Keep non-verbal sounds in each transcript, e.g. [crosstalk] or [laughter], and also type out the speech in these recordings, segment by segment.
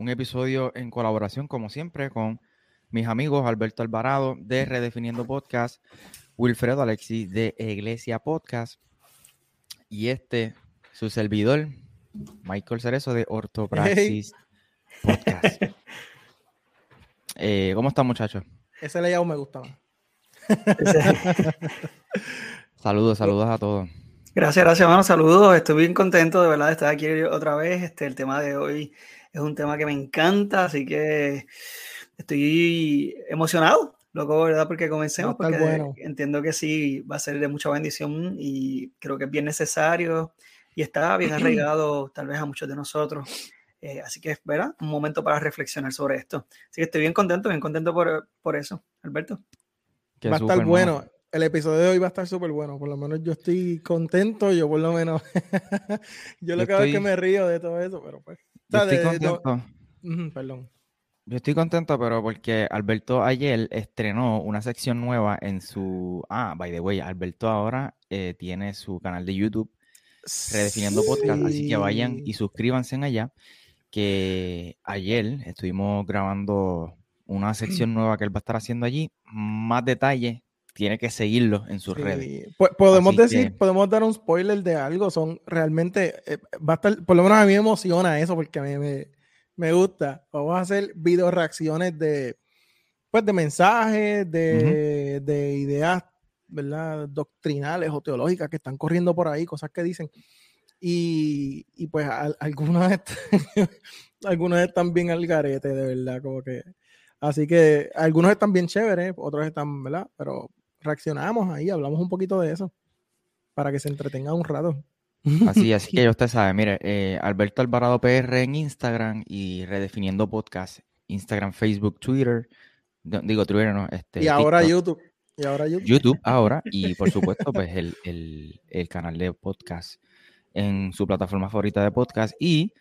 un episodio en colaboración, como siempre, con mis amigos Alberto Alvarado de Redefiniendo Podcast, Wilfredo Alexis de Iglesia Podcast y este, su servidor, Michael Cerezo de Ortopraxis Podcast. [laughs] Eh, ¿Cómo están, muchachos? Ese layout me gustaba. [laughs] saludos, saludos a todos. Gracias, gracias, hermano. Saludos. Estoy bien contento de verdad de estar aquí otra vez. Este, el tema de hoy es un tema que me encanta, así que estoy emocionado, loco, ¿verdad? Porque comencemos, porque entiendo que sí va a ser de mucha bendición y creo que es bien necesario y está bien [clears throat] arraigado tal vez a muchos de nosotros. Eh, así que, ¿verdad? Un momento para reflexionar sobre esto. Así que estoy bien contento, bien contento por, por eso, Alberto. va a estar bueno. El episodio de hoy va a estar súper bueno. Por lo menos yo estoy contento. Yo, por lo menos. [laughs] yo lo que veo es que me río de todo eso, pero pues. Yo estoy contento. perdón. Yo estoy contento, pero porque Alberto ayer estrenó una sección nueva en su. Ah, by the way, Alberto ahora eh, tiene su canal de YouTube redefiniendo podcast, así que vayan y suscríbanse en allá. Que ayer estuvimos grabando una sección nueva que él va a estar haciendo allí. Más detalles, tiene que seguirlo en sus redes. Podemos decir, podemos dar un spoiler de algo. Son realmente, eh, va a estar, por lo menos a mí me emociona eso porque me, me, gusta. Vamos a hacer video reacciones de, pues, de mensajes, de, de, ideas, ¿verdad? Doctrinales o teológicas que están corriendo por ahí, cosas que dicen. Y, y pues algunos, [laughs] están, algunos están bien al garete, de verdad, como que. Así que algunos están bien chéveres, otros están, ¿verdad? Pero reaccionamos ahí, hablamos un poquito de eso, para que se entretenga un rato. Así, así [laughs] que ya usted sabe, mire, eh, Alberto Alvarado PR en Instagram y Redefiniendo Podcast, Instagram, Facebook, Twitter, digo Twitter, no, este. Y ahora YouTube. Y ahora YouTube. YouTube ahora, y [laughs] por supuesto, pues el, el, el canal de podcast en su plataforma favorita de podcast. Y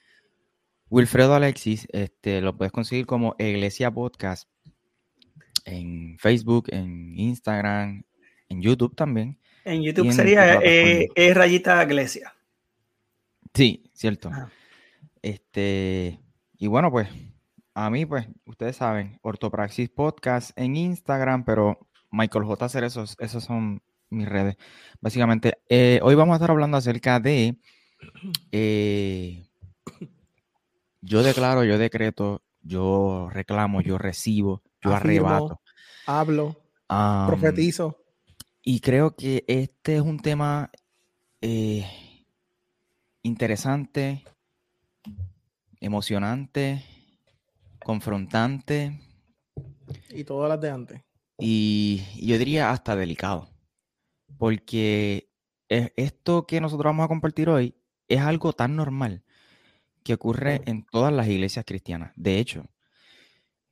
Wilfredo Alexis, este, lo puedes conseguir como Iglesia Podcast en Facebook, en Instagram, en YouTube también. En YouTube sería eh, eh, rayita iglesia. Sí, cierto. Este, y bueno, pues, a mí, pues, ustedes saben, Ortopraxis Podcast en Instagram, pero Michael J. Hacer esos, esos son mis redes. Básicamente, eh, hoy vamos a estar hablando acerca de [clears throat] yo declaro, yo decreto, yo reclamo, yo recibo, yo arrebato. Hablo, profetizo. Y creo que este es un tema eh, interesante, emocionante, confrontante. Y todas las de antes. Y yo diría hasta delicado. Porque esto que nosotros vamos a compartir hoy es algo tan normal que ocurre en todas las iglesias cristianas. De hecho,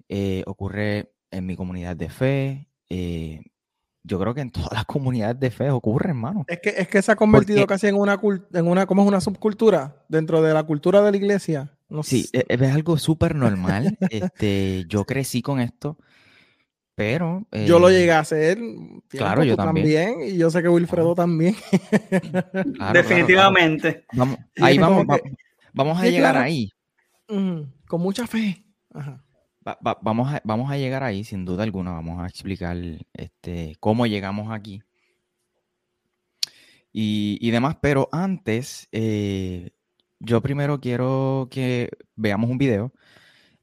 eh, ocurre en mi comunidad de fe. Eh, yo creo que en [laughs] todas las comunidades de fe ocurre, hermano. Es que, es que se ha convertido casi en una, en una, ¿cómo es una subcultura? Dentro de la cultura de la iglesia. No sí, e, es, algo súper normal. [laughs] este, yo crecí con esto, pero... yo lo eh, llegué a hacer. Claro, yo también. Y yo sé que Wilfredo también. [laughs] Definitivamente. Vamos, ahí vamos, vamos, a llegar ahí. con mucha fe. Ajá vamos, a, vamos a llegar ahí, sin duda alguna. Vamos a explicar este, cómo llegamos aquí. Y, demás, pero antes, eh, yo primero quiero que veamos un video.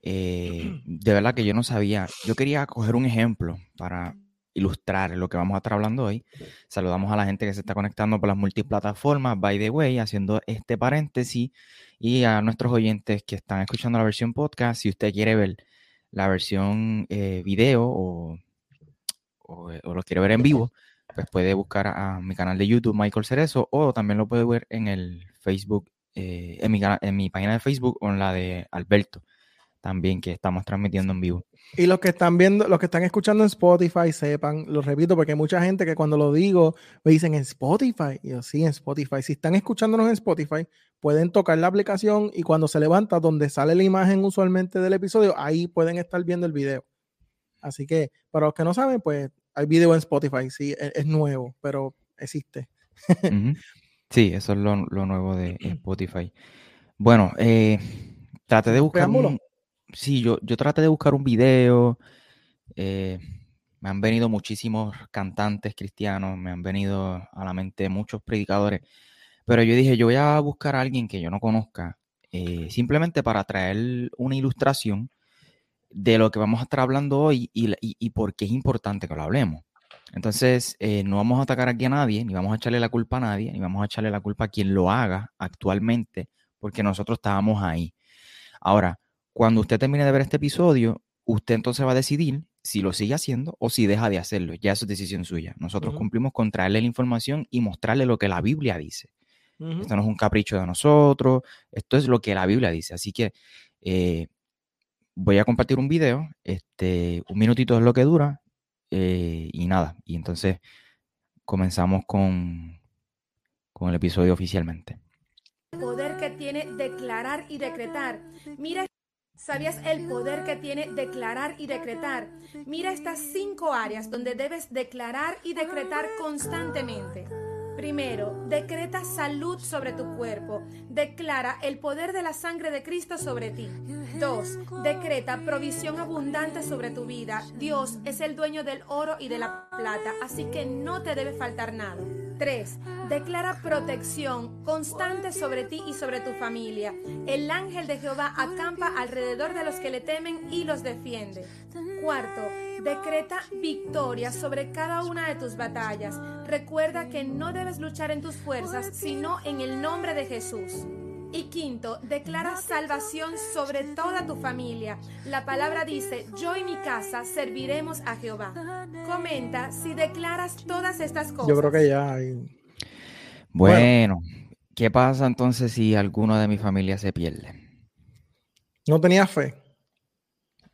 Eh, [clears throat] de verdad que yo no sabía. Yo quería coger un ejemplo para ilustrar lo que vamos a estar hablando hoy. Saludamos a la gente que se está conectando por las multiplataformas, by the way, haciendo este paréntesis, y a nuestros oyentes que están escuchando la versión podcast. Si usted quiere ver la versión eh, video o, eh, o, lo quiere ver en vivo, pues puede buscar a, mi canal de YouTube, Michael Cerezo, o también lo puede ver en el Facebook, eh, en, mi, en mi página de Facebook o en la de Alberto. También que estamos transmitiendo en vivo. Y los que están viendo, los que están escuchando en Spotify, sepan, lo repito, porque hay mucha gente que cuando lo digo me dicen en Spotify. Y yo, sí, en Spotify. Si están escuchándonos en Spotify, pueden tocar la aplicación y cuando se levanta, donde sale la imagen usualmente del episodio, ahí pueden estar viendo el video. Así que, para los que no saben, pues hay video en Spotify. Sí, e-, es, nuevo, pero existe. Sí, eso es lo, nuevo de [clears throat] Spotify. Bueno, eh, traté de buscar sí, yo, yo traté de buscar un video. Eh, me han venido muchísimos cantantes cristianos, me han venido a la mente muchos predicadores. Pero yo dije, yo voy a buscar a alguien que yo no conozca, eh, simplemente para traer una ilustración de lo que vamos a estar hablando hoy y, por qué es importante que lo hablemos. Entonces, eh, no vamos a atacar aquí a nadie, ni vamos a echarle la culpa a nadie, ni vamos a echarle la culpa a quien lo haga actualmente, porque nosotros estábamos ahí. Ahora, cuando usted termine de ver este episodio, usted entonces va a decidir si lo sigue haciendo o si deja de hacerlo. Ya eso es decisión suya. Nosotros cumplimos con traerle la información y mostrarle lo que la Biblia dice. Esto no es un capricho de nosotros, esto es lo que la Biblia dice. Así que eh, voy a compartir un video, este, un minutito es lo que dura eh, y nada. Y entonces comenzamos con, con el episodio oficialmente. El poder que tiene declarar y decretar. Mira ¿Sabías el poder que tiene declarar y decretar? Mira estas cinco áreas donde debes declarar y decretar constantemente. Primero, decreta salud sobre tu cuerpo. Declara el poder de la sangre de Cristo sobre ti. Dos, decreta provisión abundante sobre tu vida. Dios es el dueño del oro y de la plata, así que no te debe faltar nada. 3. Declara protección constante sobre ti y sobre tu familia. El ángel de Jehová acampa alrededor de los que le temen y los defiende. Cuarto, decreta victoria sobre cada una de tus batallas. Recuerda que no debes luchar en tus fuerzas, sino en el nombre de Jesús. Y quinto, declara salvación sobre toda tu familia. La palabra dice, yo y mi casa serviremos a Jehová. Comenta si declaras todas estas cosas. Yo creo que ya hay... Bueno, ¿qué pasa entonces si alguno de mi familia se pierde? No tenía fe.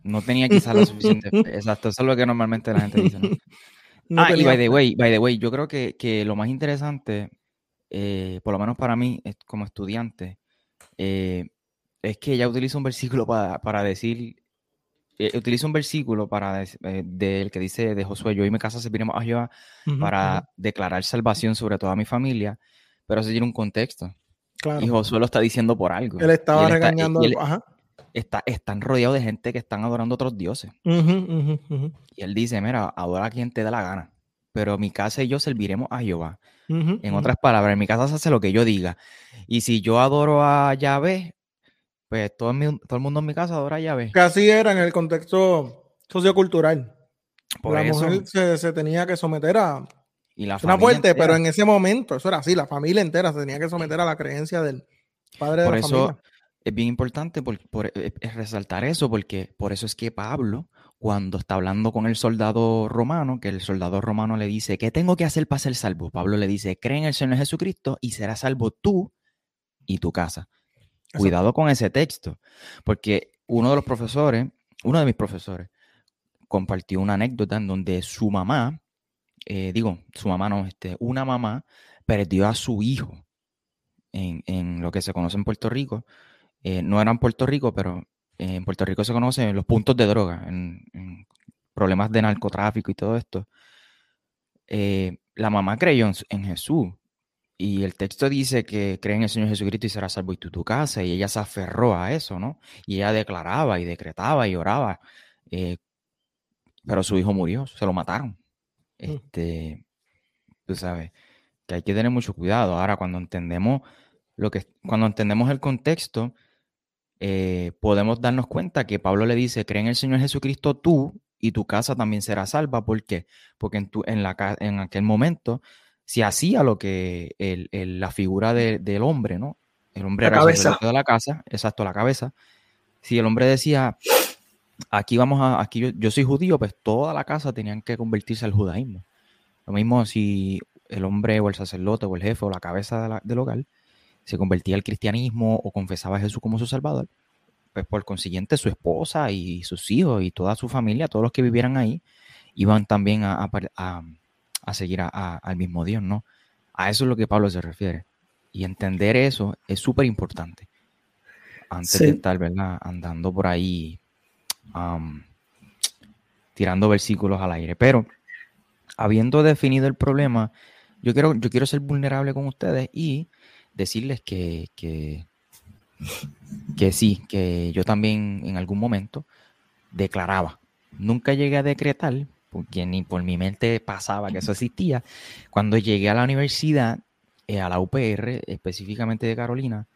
No tenía quizás la suficiente [laughs] fe. Exacto, eso es lo que normalmente la gente dice. [laughs] ah, y by the way, by the way, yo creo que, lo más interesante, eh, por lo menos para mí, como estudiante, eh, es que ella utiliza un versículo para, decir, eh, utiliza un versículo para eh, del que dice de Josué, yo y mi casa serviremos a Jehová para declarar salvación sobre toda mi familia, pero eso tiene un contexto. Y Josué lo está diciendo por algo. Él estaba regañando. Está, están rodeados de gente que están adorando a otros dioses. y él dice, mira, adora a quien te dé la gana, pero mi casa y yo serviremos a Jehová. en otras palabras, en mi casa se hace lo que yo diga. Y si yo adoro a Yahvé, pues todo, todo el mundo en mi casa adora a Yahvé. Casi era en el contexto sociocultural. Por la mujer se, tenía que someter a y la una fuerte, pero en ese momento, eso era así, la familia entera se tenía que someter a la creencia del padre de la eso Es bien importante por, eh, resaltar eso, porque por eso es que Pablo, cuando está hablando con el soldado romano, que el soldado romano le dice, ¿qué tengo que hacer para ser salvo? Pablo le dice, cree en el Señor Jesucristo y serás salvo tú y tu casa. Cuidado con ese texto, porque uno de los profesores, uno de mis profesores, compartió una anécdota en donde su mamá, eh, digo, su mamá no, este, una mamá perdió a su hijo en, lo que se conoce en Puerto Rico. Eh, no era en Puerto Rico, pero en Puerto Rico se conocen los puntos de droga, en, problemas de narcotráfico y todo esto. Eh, la mamá creyó en Jesús y el texto dice que cree en el Señor Jesucristo y será salvo y tú tu casa. Y ella se aferró a eso, ¿no? Y ella declaraba y decretaba y oraba. Eh, pero su hijo murió, se lo mataron. Mm. Este, tú sabes, que hay que tener mucho cuidado. Ahora, cuando entendemos lo que, cuando entendemos el contexto, eh, podemos darnos cuenta que Pablo le dice, cree en el Señor Jesucristo tú y tu casa también será salva. ¿Por qué? Porque en, tu, en, la, en aquel momento se hacía lo que la figura del hombre, ¿no? El hombre era el de la casa, exacto, la cabeza. Si el hombre decía, aquí vamos a, aquí yo, soy judío, pues toda la casa tenían que convertirse al judaísmo. Lo mismo si el hombre o el sacerdote o el jefe o la cabeza del hogar se convertía al cristianismo o confesaba a Jesús como su salvador, pues por consiguiente su esposa y sus hijos y toda su familia, todos los que vivieran ahí, iban también a, seguir al mismo Dios, ¿no? A eso es lo que Pablo se refiere. Y entender eso es súper importante. Antes de estar, ¿verdad? Andando por ahí, tirando versículos al aire. Pero, habiendo definido el problema, yo quiero, yo quiero ser vulnerable con ustedes y decirles que, que, que sí, que yo también en algún momento declaraba. Nunca llegué a decretar, porque ni por mi mente pasaba que eso existía. Cuando llegué a la universidad, eh, a la UPR, específicamente de Carolina,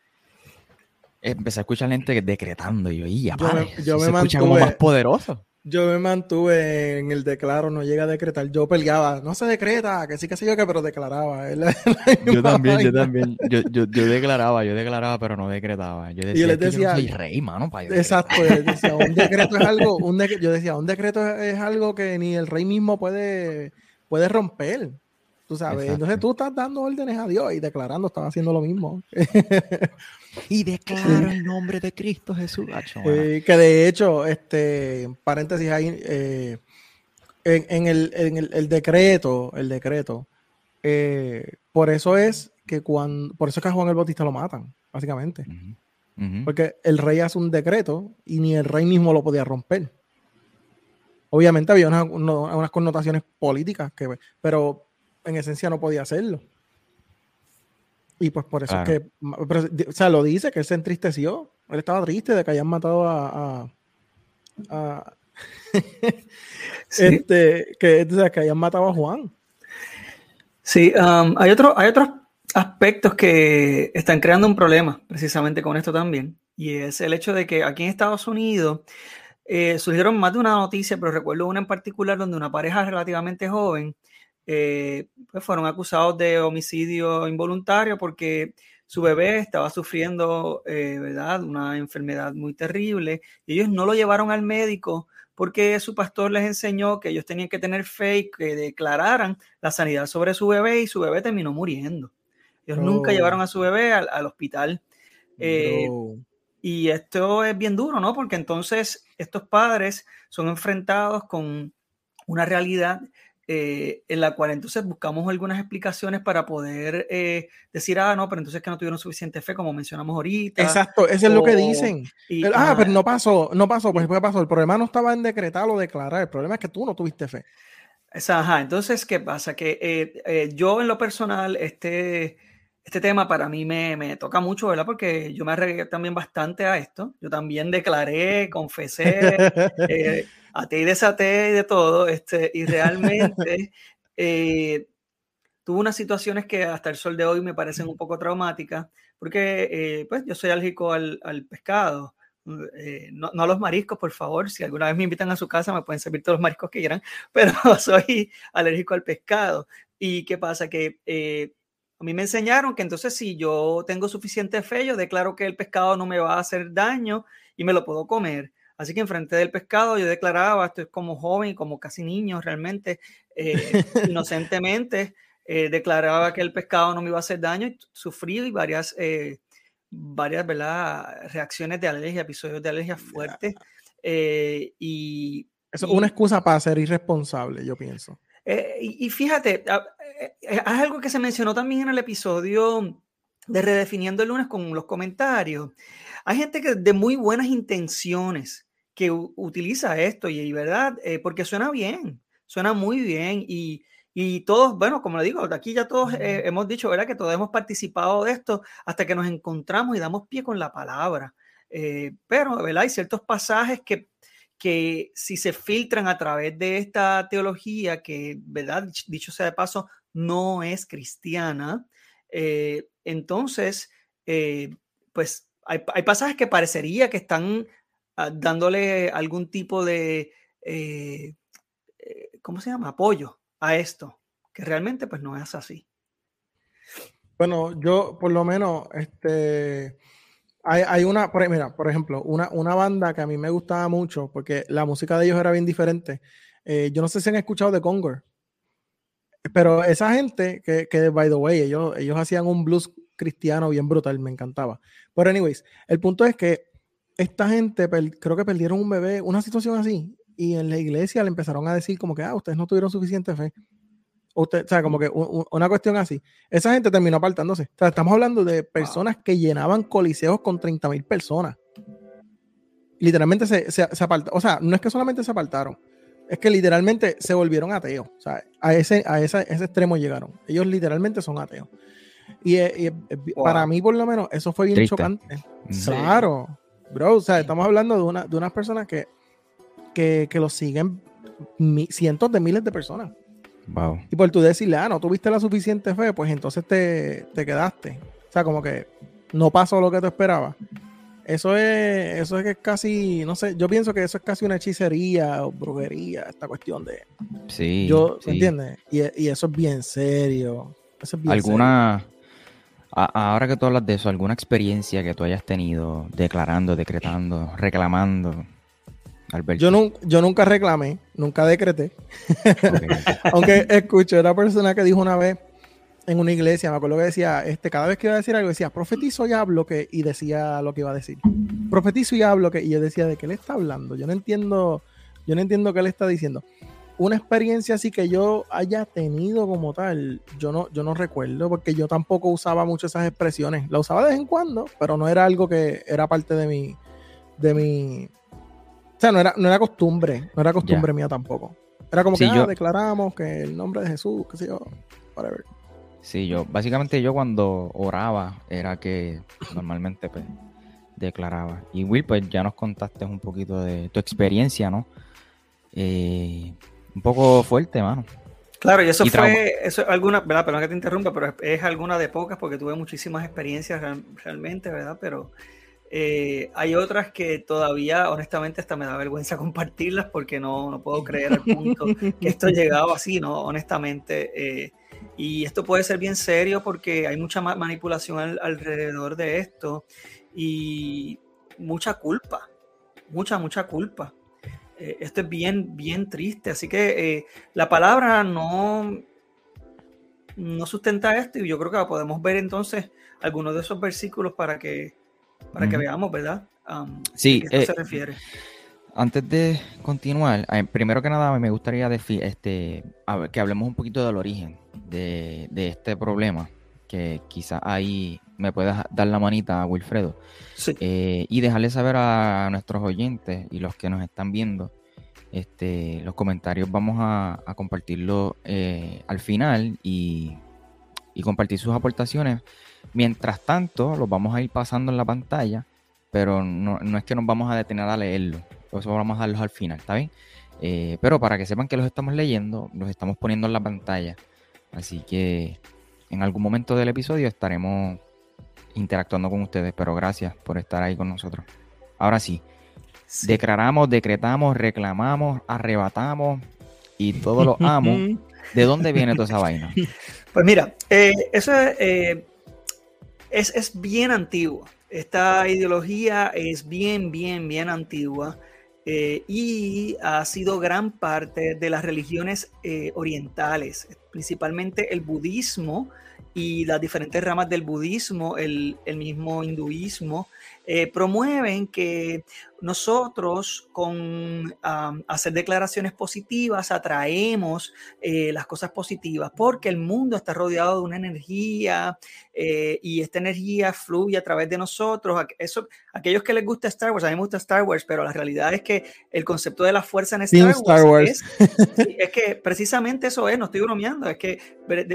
empecé a escuchar gente decretando. Y yo, y ya, yo, me, se escucha como más poderoso. Yo me mantuve en el declaro, no llega a decretar. Yo peleaba, no se decreta, que sí que sí yo que, pero declaraba. [laughs] yo también, yo también. Yo, yo, yo, declaraba, yo declaraba, pero no decretaba. Yo decía, yo decía, soy rey, mano. Para exacto, yo decía, un decreto es algo, un yo decía, un decreto es algo que ni el rey mismo puede, puede romper. Tú sabes, entonces tú estás dando órdenes a Dios y declarando, estás haciendo lo mismo. [laughs] y declaro el nombre de Cristo Jesús. que de hecho, este, paréntesis ahí, eh, en, el, decreto, el decreto, eh, por eso es que cuando, por eso es que a Juan el Bautista lo matan, básicamente. Porque el rey hace un decreto y ni el rey mismo lo podía romper. Obviamente había unas connotaciones políticas, que, pero en esencia no podía hacerlo. Y pues por eso es que, o sea, lo dice, que él se entristeció. Él estaba triste de que hayan matado a... [laughs] este, que, que hayan matado a Juan. Sí, um, hay, otro, hay otros aspectos que están creando un problema precisamente con esto también. Y es el hecho de que aquí en Estados Unidos eh, surgieron más de una noticia, pero recuerdo una en particular donde una pareja relativamente joven eh, pues fueron acusados de homicidio involuntario porque su bebé estaba sufriendo, eh, ¿verdad?, una enfermedad muy terrible y ellos no lo llevaron al médico porque su pastor les enseñó que ellos tenían que tener fe y que declararan la sanidad sobre su bebé y su bebé terminó muriendo. Ellos nunca llevaron a su bebé al, hospital. Eh, y esto es bien duro, ¿no? Porque entonces estos padres son enfrentados con una realidad eh, en la cual entonces buscamos algunas explicaciones para poder eh, decir, ah, no, pero entonces que no tuvieron suficiente fe, como mencionamos ahorita. Exacto, eso es lo que dicen. ah, pero no pasó, no pasó, pues ¿qué pasó? El problema no estaba en decretar o declarar, el problema es que tú no tuviste fe. Ajá, entonces, ¿qué pasa? Que eh, yo en lo personal, este, este tema para mí me, me, toca mucho, ¿verdad? Porque yo me arreglé también bastante a esto. Yo también declaré, confesé. [laughs] a ti desaté de todo, este, y realmente [laughs] eh, tuve unas situaciones que hasta el sol de hoy me parecen un poco traumáticas, porque eh, pues yo soy alérgico al, pescado. Eh, no, a los mariscos, por favor. Si alguna vez me invitan a su casa, me pueden servir todos los mariscos que quieran, [laughs] pero soy alérgico al pescado. ¿Y qué pasa? Que a mí me enseñaron que entonces si yo tengo suficiente fe, yo declaro que el pescado no me va a hacer daño y me lo puedo comer. Así que enfrente del pescado yo declaraba, estoy como joven, como casi niño realmente, eh, [laughs] inocentemente, eh, declaraba que el pescado no me iba a hacer daño y sufrí varias, eh, varias ¿verdad? reacciones de alergia, episodios de alergia fuertes. y, Eso es una excusa para ser irresponsable, yo pienso. y, y, fíjate, ah, es algo que se mencionó también en el episodio de Redefiniendo el lunes con los comentarios. Hay gente que de muy buenas intenciones que utiliza esto y, verdad, eh, porque suena bien, suena muy bien y, y todos, bueno, como le digo, aquí ya todos eh, hemos dicho, ¿verdad? Que todos hemos participado de esto hasta que nos encontramos y damos pie con la palabra. Eh, pero, ¿verdad? Hay ciertos pasajes que, que si se filtran a través de esta teología, que, ¿verdad? Dicho sea de paso, no es cristiana, entonces, pues hay, pasajes que parecería que están ah, dándole algún tipo de, eh, eh, ¿cómo se llama? Apoyo a esto, que realmente pues no es así. Bueno, yo por lo menos, este, hay, una, por, mira, por ejemplo, una, una, banda que a mí me gustaba mucho, porque la música de ellos era bien diferente. Eh, yo no sé si han escuchado de Conger, pero esa gente que, que, by the way, ellos, ellos hacían un blues cristiano bien brutal, me encantaba. Pero anyways, el punto es que esta gente creo que perdieron un bebé, una situación así, y en la iglesia le empezaron a decir como que, ah, ustedes no tuvieron suficiente fe. Usted, o sea, como que una cuestión así. Esa gente terminó apartándose. O sea, estamos hablando de personas que llenaban coliseos con 30 mil personas. Literalmente se, se, apartaron. O sea, no es que solamente se apartaron, es que literalmente se volvieron ateos. O sea, a ese, a ese, extremo llegaron. Ellos literalmente son ateos. Y, para mí, por lo menos, eso fue bien chocante. Claro, bro. O sea, estamos hablando de, una, de unas personas que, que, que lo siguen cientos de miles de personas. Y por tú decirle, ah, no tuviste la suficiente fe, pues entonces te, quedaste. O sea, como que no pasó lo que tú esperabas. Eso es, eso es que es casi, no sé, yo pienso que eso es casi una hechicería o brujería, esta cuestión de. Sí. Yo, ¿entiendes? Y, eso es bien serio. ¿Alguna, ahora que tú hablas de eso, alguna experiencia que tú hayas tenido declarando, decretando, reclamando, yo, yo nunca reclamé, nunca decreté. [laughs] Aunque escuché una persona que dijo una vez en una iglesia, me acuerdo que decía, este, cada vez que iba a decir algo, decía, profetizo y hablo que, y decía lo que iba a decir. Profetizo y hablo que, y yo decía, ¿de qué le está hablando? Yo no entiendo, yo no entiendo qué le está diciendo. Una experiencia así que yo haya tenido como tal, yo no, yo no recuerdo, porque yo tampoco usaba mucho esas expresiones. La usaba de vez en cuando, pero no era algo que era parte de mi, de mi, sea, no era, no era costumbre, no era costumbre mía tampoco. Era como que ah, declaramos que el nombre de Jesús, qué sé yo, whatever. Sí, yo, básicamente yo cuando oraba era que normalmente pues, declaraba. Y Will, pues ya nos contaste un poquito de tu experiencia, ¿no? Eh, un poco fuerte, mano. Claro, y eso fue, eso es alguna, ¿verdad? Perdón que te interrumpa, pero es, alguna de pocas porque tuve muchísimas experiencias realmente, ¿verdad? Pero eh, hay otras que todavía, honestamente, hasta me da vergüenza [laughs] compartirlas porque no, no puedo creer al punto que esto ha llegado así, ¿no? Honestamente. Eh, y esto puede ser bien serio porque hay mucha manipulación alrededor de esto y mucha culpa, mucha, mucha culpa. Eh, esto es bien, bien triste. Así que la palabra no, no sustenta esto y yo creo que podemos ver entonces algunos de esos versículos para que para que veamos, ¿verdad? sí, ¿a qué se eh, refiere? Antes de continuar, eh, primero que nada me gustaría este, que hablemos un poquito del origen de, este problema, que quizás ahí me puedas dar la manita a Wilfredo, sí. Eh, y dejarle saber a nuestros oyentes y los que nos están viendo, este, los comentarios vamos a, compartirlo al final y, y compartir sus aportaciones Mientras tanto, los vamos a ir pasando en la pantalla, pero no, es que nos vamos a detener a leerlo. Eso vamos a darlos al final, ¿está bien? Eh, pero para que sepan que los estamos leyendo, los estamos poniendo en la pantalla. Así que en algún momento del episodio estaremos interactuando con ustedes, pero gracias por estar ahí con nosotros. Ahora sí, declaramos, decretamos, reclamamos, arrebatamos y todo lo amo. [laughs] ¿De dónde viene toda esa vaina? Pues mira, eh, eso es, eh, es, bien antigua. Esta ideología es bien, bien, bien antigua eh, y ha sido gran parte de las religiones eh, orientales, principalmente el budismo y las diferentes ramas del budismo, el, el mismo hinduismo, eh, promueven que nosotros con hacer declaraciones positivas atraemos eh, las cosas positivas porque el mundo está rodeado de una energía eh, y esta energía fluye a través de nosotros. Eso, aquellos que les gusta Star Wars, a mí me gusta Star Wars, pero la realidad es que el concepto de la fuerza en Star, Wars, Es, que precisamente eso es, no estoy bromeando, es que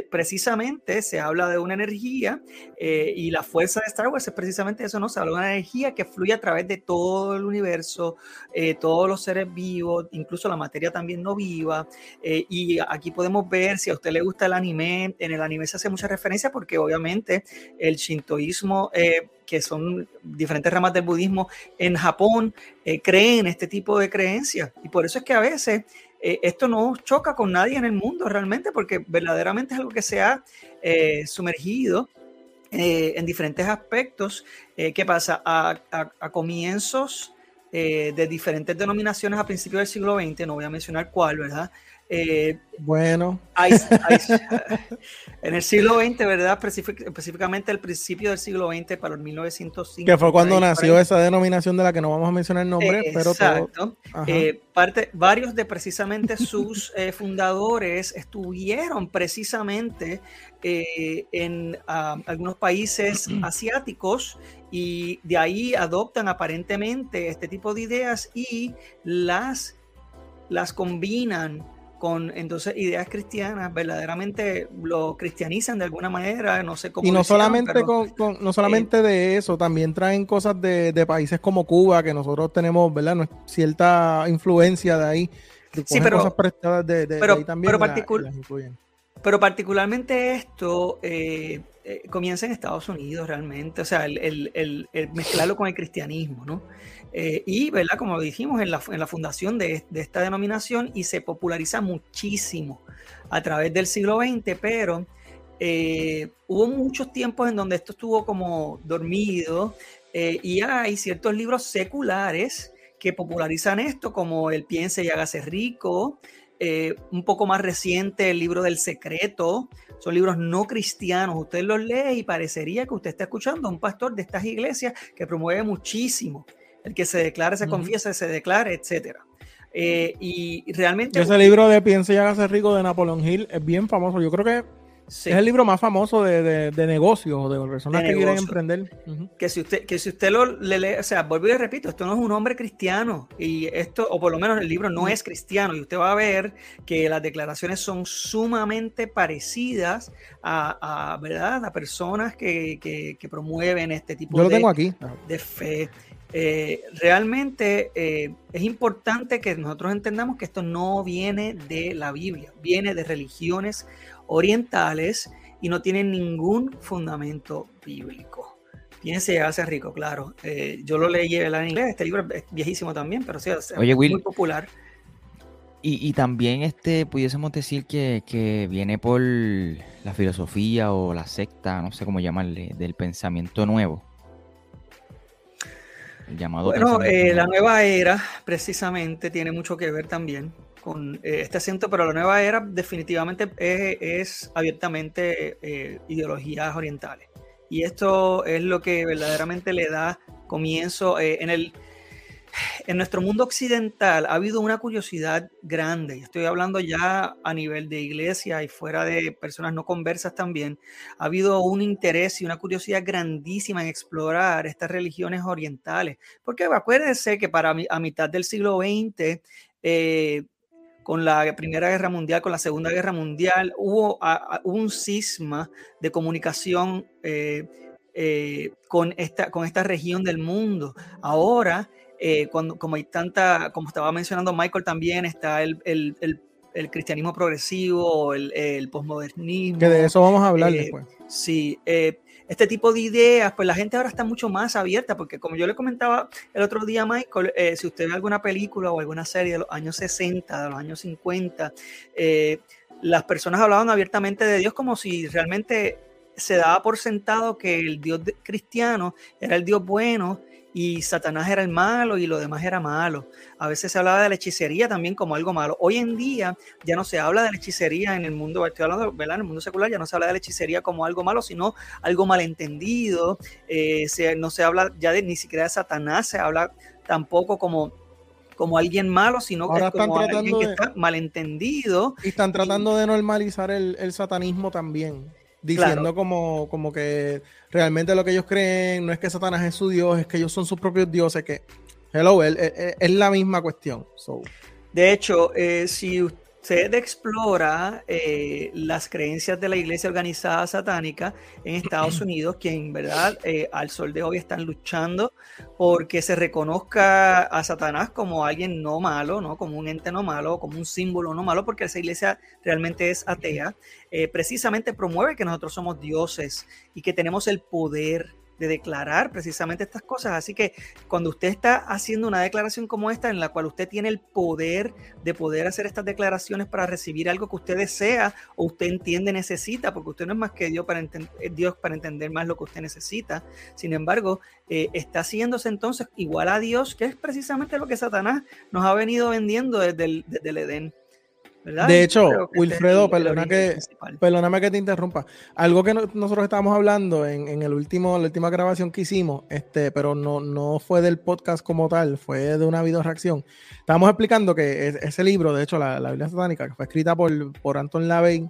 precisamente se habla de una energía y la fuerza de Star Wars es precisamente eso, ¿no? Se habla de una energía que fluye a través de todo el universo, eh, todos los seres vivos, incluso la materia también no viva. Eh, y aquí podemos ver, si a usted le gusta el anime, en el anime se hace mucha referencia porque obviamente el shintoísmo... Eh, que son diferentes ramas del budismo en Japón, creen este tipo de creencias. Y por eso es que a veces esto no choca con nadie en el mundo realmente, porque verdaderamente es algo que se ha sumergido eh, en diferentes aspectos. Eh, ¿Qué pasa? A, comienzos eh, de diferentes denominaciones a principios del siglo XX, no voy a mencionar cuál, ¿verdad? Eh, bueno. [laughs] en el siglo XX, ¿verdad? específicamente el principio del siglo XX, para el 1905. Que fue cuando nació esa denominación de la que no vamos a mencionar el nombre, pero Exacto. Eh, parte, varios de precisamente sus eh, fundadores estuvieron precisamente en ah, algunos países [clears throat] asiáticos y de ahí adoptan aparentemente este tipo de ideas y las, las combinan con entonces ideas cristianas, verdaderamente lo cristianizan de alguna manera, no sé cómo. Y no solamente, con, no solamente de eso, también traen cosas de, países como Cuba, que nosotros tenemos, ¿verdad? cierta influencia de ahí. Sí, pero, cosas prestadas de, ahí también. Pero, particularmente esto eh, eh, comienza en Estados Unidos realmente, o sea, el, el mezclarlo con el cristianismo, ¿no? Eh, y, ¿verdad? Como dijimos, en la, en la fundación de, esta denominación y se populariza muchísimo a través del siglo XX, pero eh, hubo muchos tiempos en donde esto estuvo como dormido eh, y hay ciertos libros seculares que popularizan esto, como el Piense y hágase rico, un poco más reciente el libro del secreto, son libros no cristianos, usted los lee y parecería que usted está escuchando a un pastor de estas iglesias que promueve muchísimo el que se declare, se confiese, se declare, etcétera. Eh, y realmente... Ese libro de Piense y hágase rico de Napoleon Hill es bien famoso. Yo creo que es el libro más famoso de, de, de negocios, de personas que quieren emprender. Que si usted, que si usted lo lee, o sea, vuelvo y repito, esto no es un hombre cristiano. Y esto, o por lo menos el libro no es cristiano. Y usted va a ver que las declaraciones son sumamente parecidas a, ¿verdad? a personas que, que, promueven este tipo Yo lo tengo aquí. de fe. Eh, realmente eh, es importante que nosotros entendamos que esto no viene de la Biblia, viene de religiones orientales y no tiene ningún fundamento bíblico. Piense, hace rico, claro. Eh, yo lo leí en inglés, este libro es viejísimo también, pero sí, es muy popular. Y, también este pudiésemos decir que, que, viene por la filosofía o la secta, no sé cómo llamarle, del pensamiento nuevo llamado bueno, eh, la nueva era precisamente tiene mucho que ver también con eh, este acento, pero la nueva era definitivamente es, abiertamente eh, ideologías orientales. Y esto es lo que verdaderamente le da comienzo en el en nuestro mundo occidental ha habido una curiosidad grande, y estoy hablando ya a nivel de iglesia y fuera de personas no conversas también, ha habido un interés y una curiosidad grandísima en explorar estas religiones orientales, porque acuérdense que para a mitad del siglo XX, eh, con la Primera Guerra Mundial, con la Segunda Guerra Mundial, hubo, un cisma de comunicación eh, eh, con, esta, con esta región del mundo. Ahora eh, cuando, como hay tanta, como estaba mencionando Michael también, está el, el, el, cristianismo progresivo, el, el posmodernismo. Que de eso vamos a hablar eh, después. Sí, eh, este tipo de ideas, pues la gente ahora está mucho más abierta, porque como yo le comentaba el otro día Michael, si usted ve alguna película o alguna serie de los años 60, de los años 50, las personas hablaban abiertamente de Dios como si realmente se daba por sentado que el Dios cristiano era el Dios bueno y Satanás era el malo y lo demás era malo. A veces se hablaba de la hechicería también como algo malo. Hoy en día ya no se habla de la hechicería en el mundo, estoy hablando, ¿verdad? En el mundo secular ya no se habla de la hechicería como algo malo, sino algo malentendido. Eh, no se habla ya de ni siquiera de Satanás, se habla tampoco como como alguien malo, sino que como alguien que está malentendido. Y están tratando de normalizar el, el satanismo también diciendo como, como que realmente lo que ellos creen no es que Satanás es su Dios, es que ellos son sus propios dioses, que, hello, es, la misma cuestión. De hecho, eh, si usted explora eh, las creencias de la iglesia organizada satánica en Estados [clears throat] Unidos, que en verdad eh, al sol de hoy están luchando porque se reconozca a Satanás como alguien no malo, ¿no? como un ente no malo, como un símbolo no malo, porque esa iglesia realmente es atea, eh, precisamente promueve que nosotros somos dioses y que tenemos el poder de declarar precisamente estas cosas. Así que cuando usted está haciendo una declaración como esta, en la cual usted tiene el poder de poder hacer estas declaraciones para recibir algo que usted desea o usted entiende necesita, porque usted no es más que Dios para, eh, Dios para entender más lo que usted necesita. Sin embargo, eh, está haciéndose entonces igual a Dios, que es precisamente lo que Satanás nos ha venido vendiendo desde desde el Edén. De hecho, Wilfredo, perdona que, perdóname que te interrumpa. Algo que nosotros estábamos hablando en, el último, la última grabación que hicimos, este, pero no, no fue del podcast como tal, fue de una video reacción. Estábamos explicando que ese libro, de hecho, la, la, Biblia satánica, que fue escrita por, por Anton LaVey,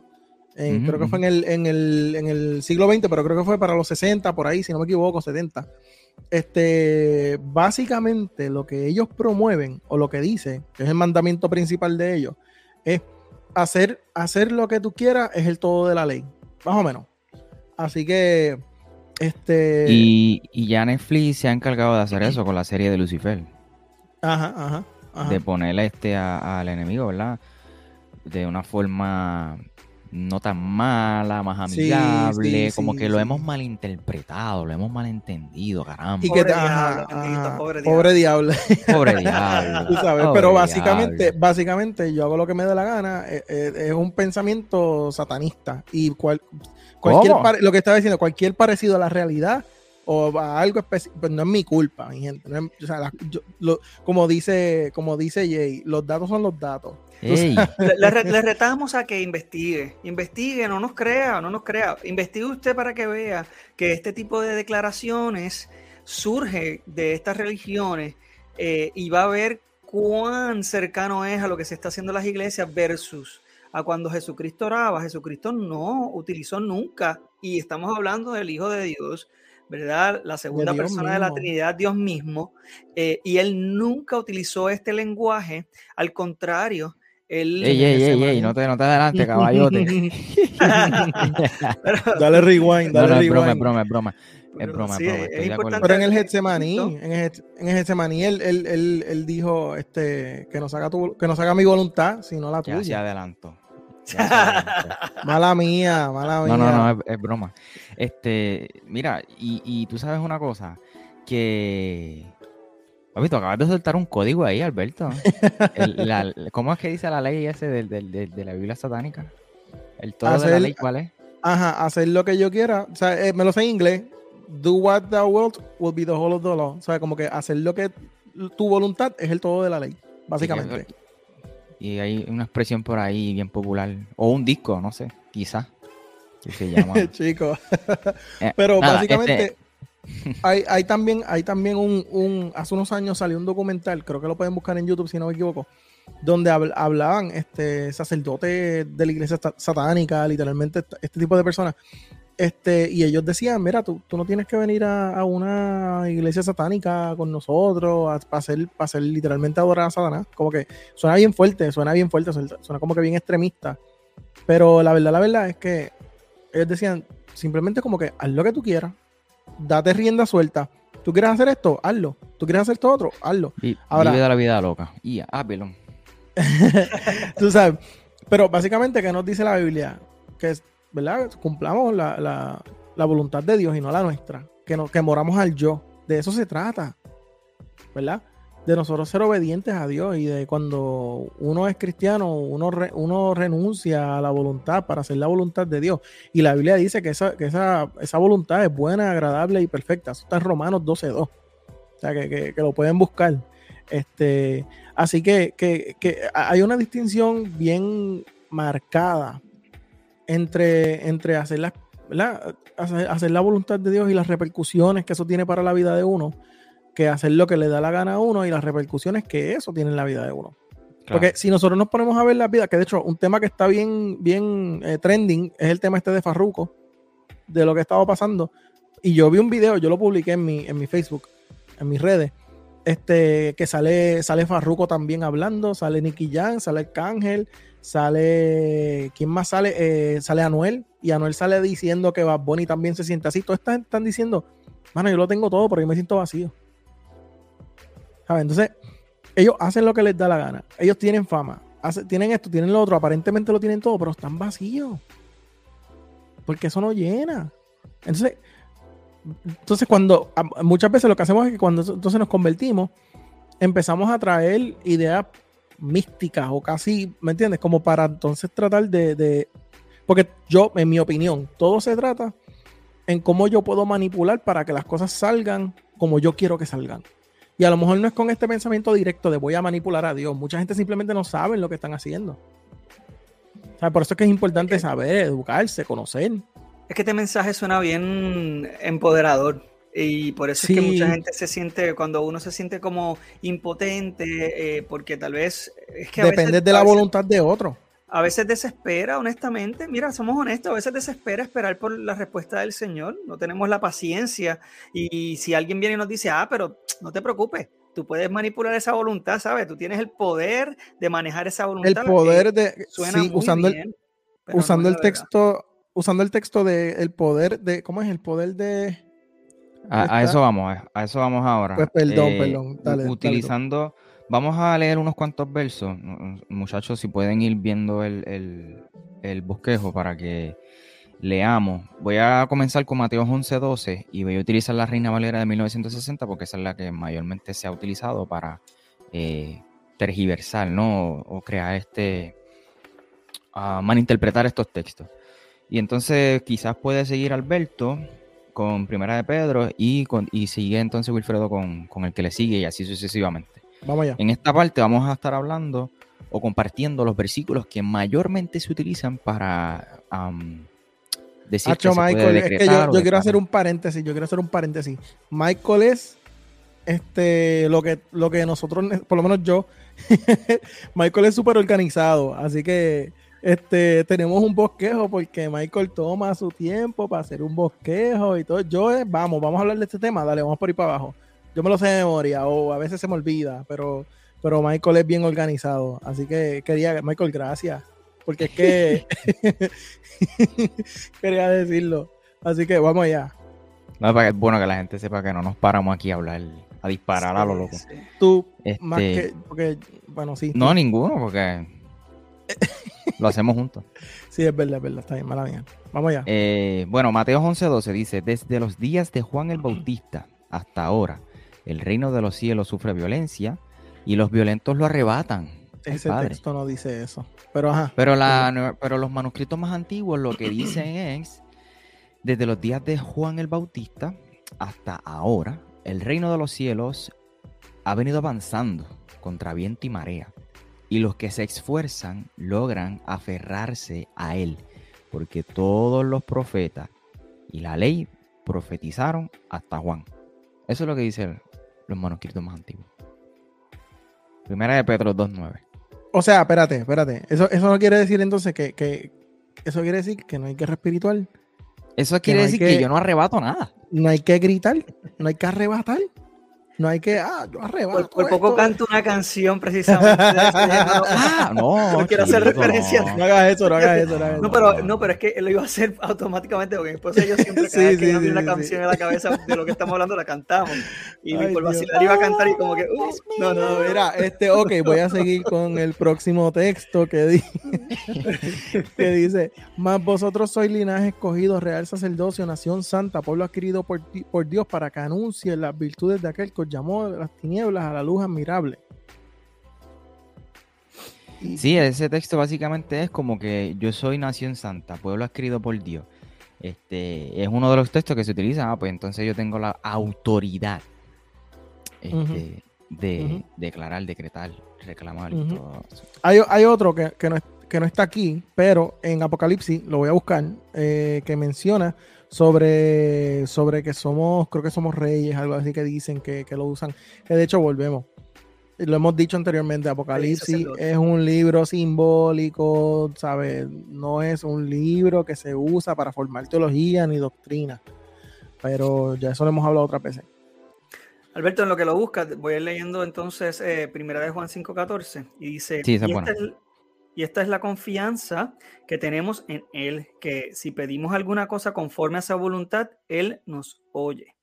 creo que fue en el, en, el, en el siglo XX, pero creo que fue para los 60, por ahí, si no me equivoco, 70 este, básicamente lo que ellos promueven o lo que dice, que es el mandamiento principal de ellos, es hacer, hacer lo que tú quieras es el todo de la ley, más o menos. Así que, este... Y, ya Netflix se ha encargado de hacer eso con la serie de Lucifer. Ajá, ajá. De ponerle este al enemigo, ¿verdad? De una forma no tan mala, más amigable, como que lo hemos malinterpretado, lo hemos malentendido, caramba. Y que pobre, diablo, pobre diablo. [laughs] pero básicamente, básicamente yo hago lo que me da la gana, eh, eh, es, un pensamiento satanista y cual, cualquier lo que estaba diciendo, cualquier parecido a la realidad o a algo específico, pues no es mi culpa, mi gente. como dice, como dice Jay, los datos son los datos. [laughs] Le, retamos a que investigue, investigue, no nos crea, no nos crea. Investigue usted para que vea que este tipo de declaraciones surge de estas religiones eh, y va a ver cuán cercano es a lo que se está haciendo en las iglesias versus a cuando Jesucristo oraba. Jesucristo no utilizó nunca, y estamos hablando del Hijo de Dios, ¿verdad? La segunda persona de la Trinidad, Dios mismo, eh, y él nunca utilizó este lenguaje, al contrario, ey, ey, ey, ey, no te, no te adelante, [laughs] caballote. [laughs] dale rewind, dale no, rewind. Es broma, es broma, es broma. Es broma, sí, es broma Pero en el Getsemaní, en el, en el Getsemaní, él, él, él, él, dijo este, que, nos haga tu, que nos haga mi voluntad, sino la tuya. Ya se adelantó. [laughs] mala mía, mala mía. No, no, no, es, es broma. Este, mira, y, y tú sabes una cosa, que Papi, acabas de soltar un código ahí, Alberto. [laughs] ¿Cómo es que dice la ley ese de, la Biblia satánica? El todo de la ley, ¿cuál es? Ajá, hacer lo que yo quiera. O sea, eh, me lo sé en inglés. Do what thou wilt will be the whole of the law. O sea, como que hacer lo que tu voluntad es el todo de la ley, básicamente. Y, hay una expresión por ahí bien popular. O un disco, no sé, quizás. Que se llama. [laughs] Chico. Eh, Pero básicamente. Este, [laughs] hay, también, hay también un, hace unos años salió un documental, creo que lo pueden buscar en YouTube si no me equivoco, donde hablaban este sacerdotes de la iglesia satánica, literalmente este tipo de personas. Este, y ellos decían, mira, tú, tú no tienes que venir a, una iglesia satánica con nosotros para hacer, para hacer literalmente adorar a Satanás. Como que suena bien fuerte, suena bien fuerte, suena como que bien extremista. Pero la verdad, la verdad es que ellos decían, simplemente como que haz lo que tú quieras, date rienda suelta. ¿Tú quieres hacer esto? Hazlo. ¿Tú quieres hacer todo otro? Hazlo. Y, Ahora, vive la vida loca. Y ah, pelón. [laughs] Tú sabes. Pero básicamente, ¿qué nos dice la Biblia? Que, ¿verdad? Cumplamos la, voluntad de Dios y no la nuestra. Que, no, que moramos al yo. De eso se trata. ¿Verdad? De nosotros ser obedientes a Dios y de cuando uno es cristiano, uno, uno renuncia a la voluntad para hacer la voluntad de Dios. Y la Biblia dice que esa, que esa, esa voluntad es buena, agradable y perfecta. Eso está en Romanos 12.2. O sea, que, que, lo pueden buscar. Este, así que, que, hay una distinción bien marcada entre, entre hacer, la, hacer la voluntad de Dios y las repercusiones que eso tiene para la vida de uno que hacer lo que le da la gana a uno y las repercusiones que eso tiene en la vida de uno. Porque si nosotros nos ponemos a ver la vida, que de hecho un tema que está bien, bien eh, trending es el tema este de Farruko, de lo que estaba pasando. Y yo vi un video, yo lo publiqué en mi, en mi Facebook, en mis redes, este, que sale, sale Farruko también hablando, sale Nicky Jan, sale Cángel, sale, ¿quién más sale? Eh, sale Anuel, y Anuel sale diciendo que Bad Bunny también se siente así. Todos están, están diciendo, mano, yo lo tengo todo, pero yo me siento vacío. Entonces, ellos hacen lo que les da la gana. Ellos tienen fama, tienen esto, tienen lo otro, aparentemente lo tienen todo, pero están vacíos. Porque eso no llena. Entonces, entonces cuando muchas veces lo que hacemos es que cuando entonces nos convertimos, empezamos a traer ideas místicas o casi, ¿me entiendes? Como para entonces tratar de, de, porque yo, en mi opinión, todo se trata en cómo yo puedo manipular para que las cosas salgan como yo quiero que salgan. Y a lo mejor no es con este pensamiento directo de voy a manipular a Dios. Mucha gente simplemente no sabe lo que están haciendo. por eso es que es importante saber, educarse, conocer. Es que este mensaje suena bien empoderador. Y por eso es que mucha gente se siente, cuando uno se siente como impotente, eh, porque tal vez es que... Depende de la voluntad de otro. A veces desespera, honestamente. Mira, somos honestos, a veces desespera esperar por la respuesta del Señor. No tenemos la paciencia. Y si alguien viene y nos dice, ah, pero no te preocupes, tú puedes manipular esa voluntad, ¿sabes? Tú tienes el poder de manejar esa voluntad. El poder de... sí, usando el, usando el texto, usando el texto de el poder de, ¿cómo es? El poder de... A, eso vamos, a eso vamos ahora. Pues perdón, eh, perdón. Dale, utilizando, vamos a leer unos cuantos versos, muchachos, si pueden ir viendo el, el bosquejo para que leamos. Voy a comenzar con Mateo 11:12 y voy a utilizar la Reina Valera de 1960 porque esa es la que mayormente se ha utilizado para eh, tergiversar, ¿no? O, crear este, uh, malinterpretar estos textos. Y entonces quizás puede seguir Alberto con Primera de Pedro y, con, y sigue entonces Wilfredo con, con el que le sigue y así sucesivamente. Vamos allá. En esta parte vamos a estar hablando o compartiendo los versículos que mayormente se utilizan para decir que Michael, es que yo, quiero hacer un paréntesis, yo quiero hacer un paréntesis. Michael es este lo que lo que nosotros, por lo menos yo, [laughs] Michael es súper organizado, así que este tenemos un bosquejo porque Michael toma su tiempo para hacer un bosquejo y todo. Yo eh, vamos, vamos a hablar de este tema, dale, vamos por ahí para abajo. Yo me lo sé de memoria o a veces se me olvida, pero pero Michael es bien organizado, así que quería Michael, gracias porque es que [laughs] [laughs] quería decirlo. Así que vamos allá. No, es bueno que la gente sepa que no nos paramos aquí a hablar, a disparar a lo loco. Tú, más este, que, porque, bueno, sí. No, ninguno, porque lo hacemos juntos. [laughs] Sí, es verdad, es verdad, está bien, mala mía. Vamos allá. Eh, bueno, Mateo 11:12 dice, desde los días de Juan el Bautista hasta ahora, el reino de los cielos sufre violencia y los violentos lo arrebatan. Ese texto no dice eso. Pero, ajá, pero, la, pero los manuscritos más antiguos lo que [clears throat] dicen es, desde los días de Juan el Bautista hasta ahora, el reino de los cielos ha venido avanzando contra viento y marea. Y los que se esfuerzan logran aferrarse a él, porque todos los profetas y la ley profetizaron hasta Juan. Eso es lo que dicen los manuscritos más antiguos. Primera de Pedro 2.9. O sea, espérate, espérate. Eso, eso no quiere decir entonces que, que eso quiere decir que no hay guerra espiritual. Eso quiere decir que, yo no arrebato nada. No hay que gritar, no hay que arrebatar. No hay que, ah, yo arrebato. Por, poco canto una canción precisamente. [laughs] ah, no. No quiero hacer referencia. No. hagas eso, no hagas eso. No, pero, no, pero es que lo iba a hacer automáticamente porque después yo siempre [laughs] cada sí, que sí, una canción en la cabeza de lo que estamos hablando la cantamos. Y por vacilar iba a cantar y como que, uh, no, no, mira, este, ok, voy a seguir con el próximo texto que, di [laughs] que dice, más vosotros sois linaje escogido, real sacerdocio, nación santa, pueblo adquirido por, por Dios para que anuncie las virtudes de aquel que llamó de las tinieblas a la luz admirable. Sí, ese texto básicamente es como que yo soy nación santa, pueblo escrito por Dios. Este es uno de los textos que se utiliza, ah, pues entonces yo tengo la autoridad este, de declarar, decretar, reclamar. hay, otro que, no, está aquí, pero en Apocalipsis, lo voy a buscar, eh, que menciona sobre, sobre que somos, creo que somos reyes, algo así que dicen que, lo usan, que de hecho volvemos. Lo hemos dicho anteriormente, Apocalipsis es un libro simbólico, ¿sabes? No es un libro que se usa para formar teología ni doctrina. Pero ya eso lo hemos hablado otras veces. Alberto, en lo que lo busca, voy a ir leyendo entonces eh, Primera de Juan 5.14 y dice, sí, y esta es la confianza que tenemos en Él, que si pedimos alguna cosa conforme a esa voluntad, Él nos oye.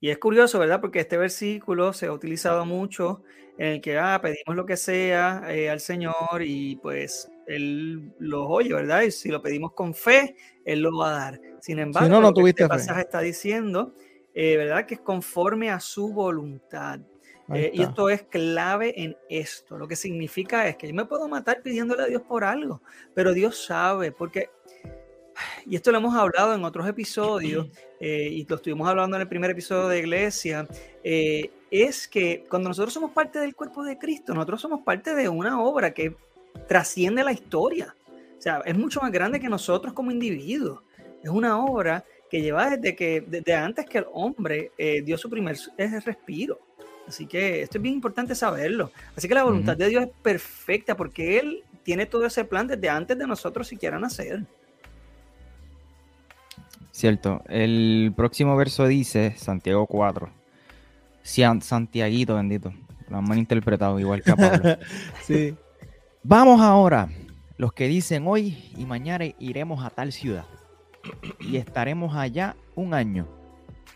Y es curioso, ¿verdad? Porque este versículo se ha utilizado mucho en el que ah, pedimos lo que sea eh, al Señor y pues Él lo oye, ¿verdad? Y si lo pedimos con fe, Él lo va a dar. Sin embargo, no, no tuviste este pasaje está diciendo, eh, ¿verdad? Que es conforme a su voluntad. Eh, y esto es clave en esto. Lo que significa es que yo me puedo matar pidiéndole a Dios por algo, pero Dios sabe, porque, y esto lo hemos hablado en otros episodios, [clears throat] eh, y lo estuvimos hablando en el primer episodio de Iglesia, eh, es que cuando nosotros somos parte del cuerpo de Cristo, nosotros somos parte de una obra que trasciende la historia. O sea, es mucho más grande que nosotros como individuos. Es una obra que lleva desde que desde antes que el hombre eh, dio su primer respiro. Así que esto es bien importante saberlo. Así que la voluntad de Dios es perfecta porque Él tiene todo ese plan desde antes de nosotros siquiera nacer. Cierto. El próximo verso dice, Santiago 4. Santiaguito, bendito. Lo han malinterpretado igual que a Pablo. [laughs] sí. Vamos ahora. Los que dicen hoy y mañana iremos a tal ciudad y estaremos allá un año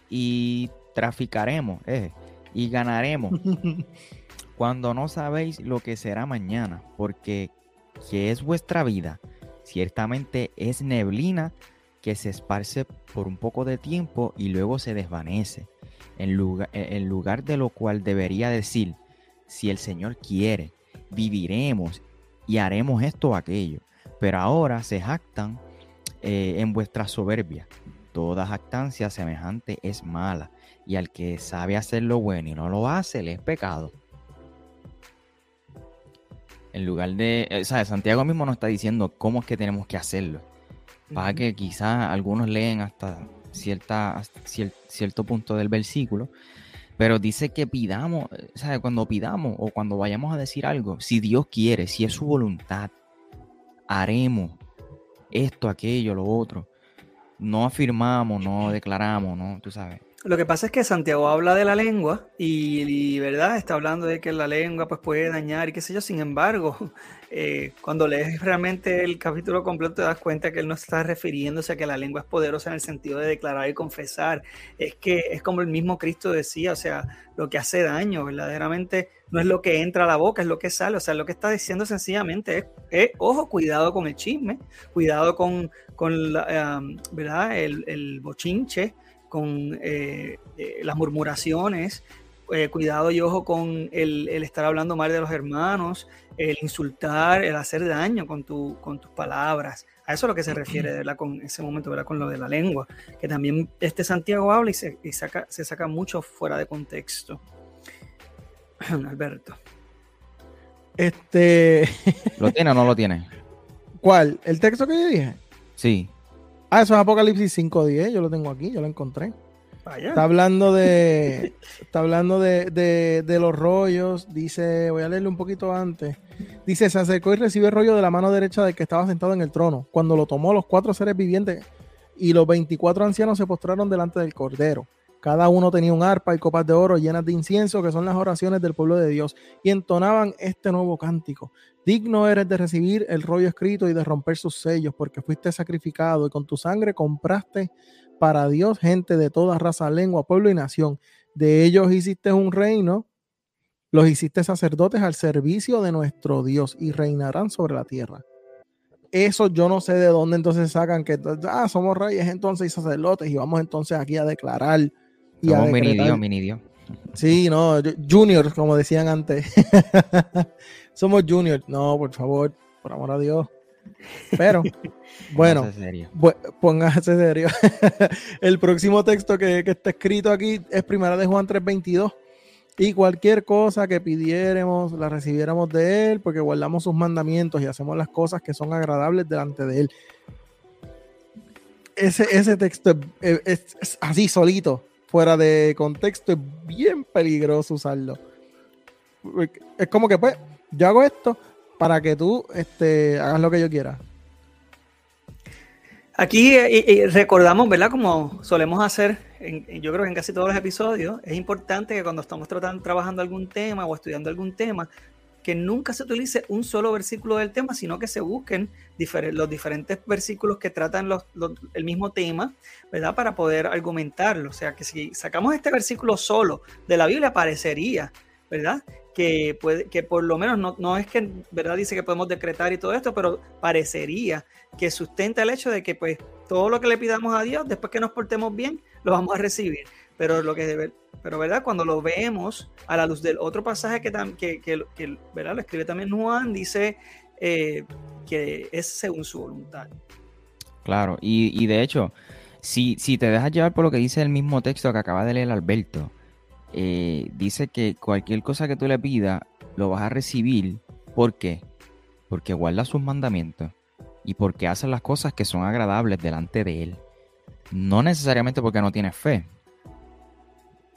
y traficaremos eh, y ganaremos. [laughs] Cuando no sabéis lo que será mañana, porque que es vuestra vida, ciertamente es neblina que se esparce por un poco de tiempo y luego se desvanece, en lugar, en lugar de lo cual debería decir, si el Señor quiere, viviremos y haremos esto o aquello, pero ahora se jactan eh, en vuestra soberbia. Toda jactancia semejante es mala, y al que sabe hacer lo bueno y no lo hace, le es pecado. En lugar de, eh, ¿sabes? Santiago mismo nos está diciendo cómo es que tenemos que hacerlo. Para que quizás algunos leen hasta, cierta, cierto punto del versículo, pero dice que pidamos, ¿sabes? Cuando pidamos o cuando vayamos a decir algo, si Dios quiere, si es su voluntad, haremos esto, aquello, lo otro. No afirmamos, no declaramos, ¿no? Tú sabes. Lo que pasa es que Santiago habla de la lengua y, ¿verdad? Está hablando de que la lengua pues, puede dañar y qué sé yo. Sin embargo, [laughs] eh, cuando lees realmente el capítulo completo te das cuenta que él no está refiriéndose a que la lengua es poderosa en el sentido de declarar y confesar. Es que es como el mismo Cristo decía, o sea, lo que hace daño verdaderamente no es lo que entra a la boca, es lo que sale. O sea, lo que está diciendo sencillamente es, ojo, cuidado con el chisme, cuidado con, con la, ¿verdad? El, el bochinche con eh, eh, las murmuraciones, eh, cuidado y ojo con el, estar hablando mal de los hermanos, el insultar, el hacer daño con, tu, con tus palabras. A eso es lo que se refiere ¿verdad? con ese momento, ¿verdad? con lo de la lengua, que también este Santiago habla y se, saca, se saca mucho fuera de contexto. [clears throat] Alberto. Este. ¿Lo tiene o no lo tiene? [laughs] ¿Cuál? ¿El texto que yo dije? Sí. Ah, eso es Apocalipsis 5.10, yo lo tengo aquí, yo lo encontré. Está hablando de. está hablando de, los rollos. Dice, voy a leerle un poquito antes. Dice: Se acercó y recibió el rollo de la mano derecha del que estaba sentado en el trono. Cuando lo tomó, los cuatro seres vivientes y los 24 ancianos se postraron delante del cordero. Cada uno tenía un arpa y copas de oro llenas de incienso, que son las oraciones del pueblo de Dios, y entonaban este nuevo cántico. Digno eres de recibir el rollo escrito y de romper sus sellos, porque fuiste sacrificado y con tu sangre compraste para Dios gente de toda raza, lengua, pueblo y nación. De ellos hiciste un reino, los hiciste sacerdotes al servicio de nuestro Dios y reinarán sobre la tierra. Eso yo no sé de dónde entonces sacan que ah, somos reyes entonces y sacerdotes y vamos entonces aquí a declarar somos mini Dios, mini Dios. Sí, no, junior, como decían antes. [laughs] Somos junior. No, por favor, por amor a Dios. Pero, [laughs] bueno, póngase serio. [laughs] El próximo texto que, está escrito aquí es Primera de Juan 3:22. Y cualquier cosa que pidiéramos, la recibiéramos de Él, porque guardamos sus mandamientos y hacemos las cosas que son agradables delante de Él. Ese, ese texto es así solito fuera de contexto es bien peligroso usarlo. Es como que, pues, yo hago esto para que tú este, hagas lo que yo quiera. Aquí eh, recordamos, ¿verdad? Como solemos hacer, yo creo que en casi todos los episodios, es importante que cuando estamos tratando, trabajando algún tema o estudiando algún tema, que nunca se utilice un solo versículo del tema, sino que se busquen los diferentes versículos que tratan el mismo tema, ¿verdad? Para poder argumentarlo. O sea, que si sacamos este versículo solo de la Biblia, parecería, ¿verdad? Que, puede, que por lo menos no, no es que, ¿verdad? Dice que podemos decretar y todo esto, pero parecería que sustenta el hecho de que pues todo lo que le pidamos a Dios, después que nos portemos bien, lo vamos a recibir. Pero lo que pero verdad, cuando lo vemos a la luz del otro pasaje que, que, que, ¿verdad? lo escribe también Juan, dice eh, que es según su voluntad. Claro, y, de hecho, si, si, te dejas llevar por lo que dice el mismo texto que acaba de leer Alberto, eh, dice que cualquier cosa que tú le pidas, lo vas a recibir. ¿Por qué? Porque guarda sus mandamientos. y porque haces las cosas que son agradables delante de Él. No necesariamente porque no tienes fe,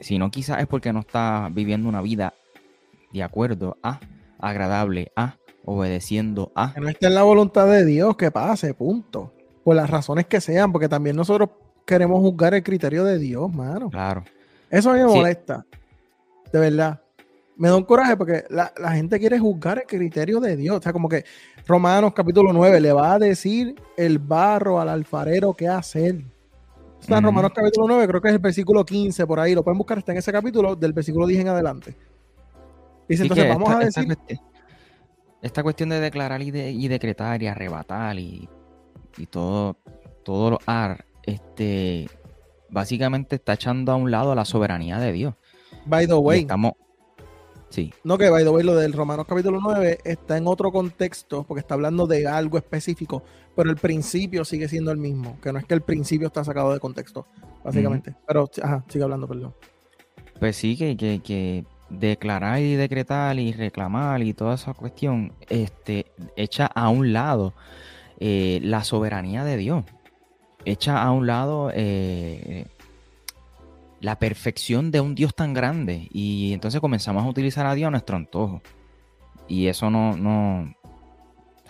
sino quizás es porque no estás viviendo una vida de acuerdo a, agradable a, obedeciendo a. Que no esté en la voluntad de Dios, que pase, punto. Por las razones que sean, porque también nosotros queremos juzgar el criterio de Dios, mano. Claro. Eso a mí me Sí. molesta. De verdad. Me da un coraje porque la, la gente quiere juzgar el criterio de Dios. O sea, como que Romanos capítulo 9 le va a decir el barro al alfarero qué hacer. Está en. Romanos capítulo 9, creo que es el versículo 15 por ahí. Lo pueden buscar, está en ese capítulo del versículo 10 en adelante. Dice, entonces vamos a esta decir... esta cuestión de declarar y, de- y decretar y arrebatar y, y todo, todo lo ar, este, básicamente está echando a un lado la soberanía de Dios. By the Y way, estamos, sí, No, que by the way, lo del Romanos capítulo 9 está en otro contexto, porque está hablando de algo específico, pero el principio sigue siendo el mismo, que no es que el principio está sacado de contexto, básicamente. Pero, ajá, sigue hablando, perdón. pues sí que, que, que declarar y decretar y reclamar y toda esa cuestión, este, echa a un lado eh, la soberanía de Dios, echa a un lado eh, la perfección de un Dios tan grande y entonces comenzamos a utilizar a Dios a nuestro antojo y eso no, no,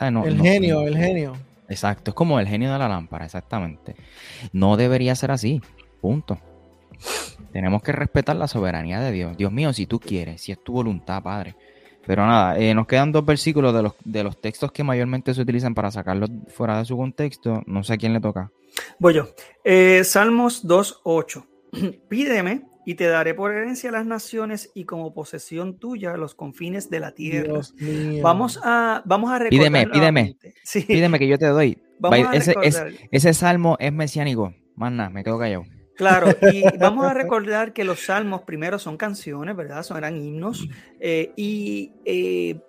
el no- genio, el genio. Exacto, es como el genio de la lámpara, exactamente. No debería ser así, punto. Tenemos que respetar la soberanía de Dios. Dios mío, si tú quieres, si es tu voluntad, Padre. Pero nada, eh, nos quedan dos versículos de los, de los textos que mayormente se utilizan para sacarlos fuera de su contexto. No sé a quién le toca. Voy yo. Eh, Salmos 2.8. [clears throat] Pídeme y te daré por herencia las naciones y como posesión tuya los confines de la tierra. Dios mío. Vamos a, vamos a recordar Pídeme, pídeme. [laughs] Sí, Pídeme que yo te doy. vamos Vaya, a ese, es- ese salmo es mesiánico. Más nada, me quedo callado. Claro, y [laughs] vamos a recordar que los salmos primero son canciones, ¿verdad? Son, eran himnos eh, y eh,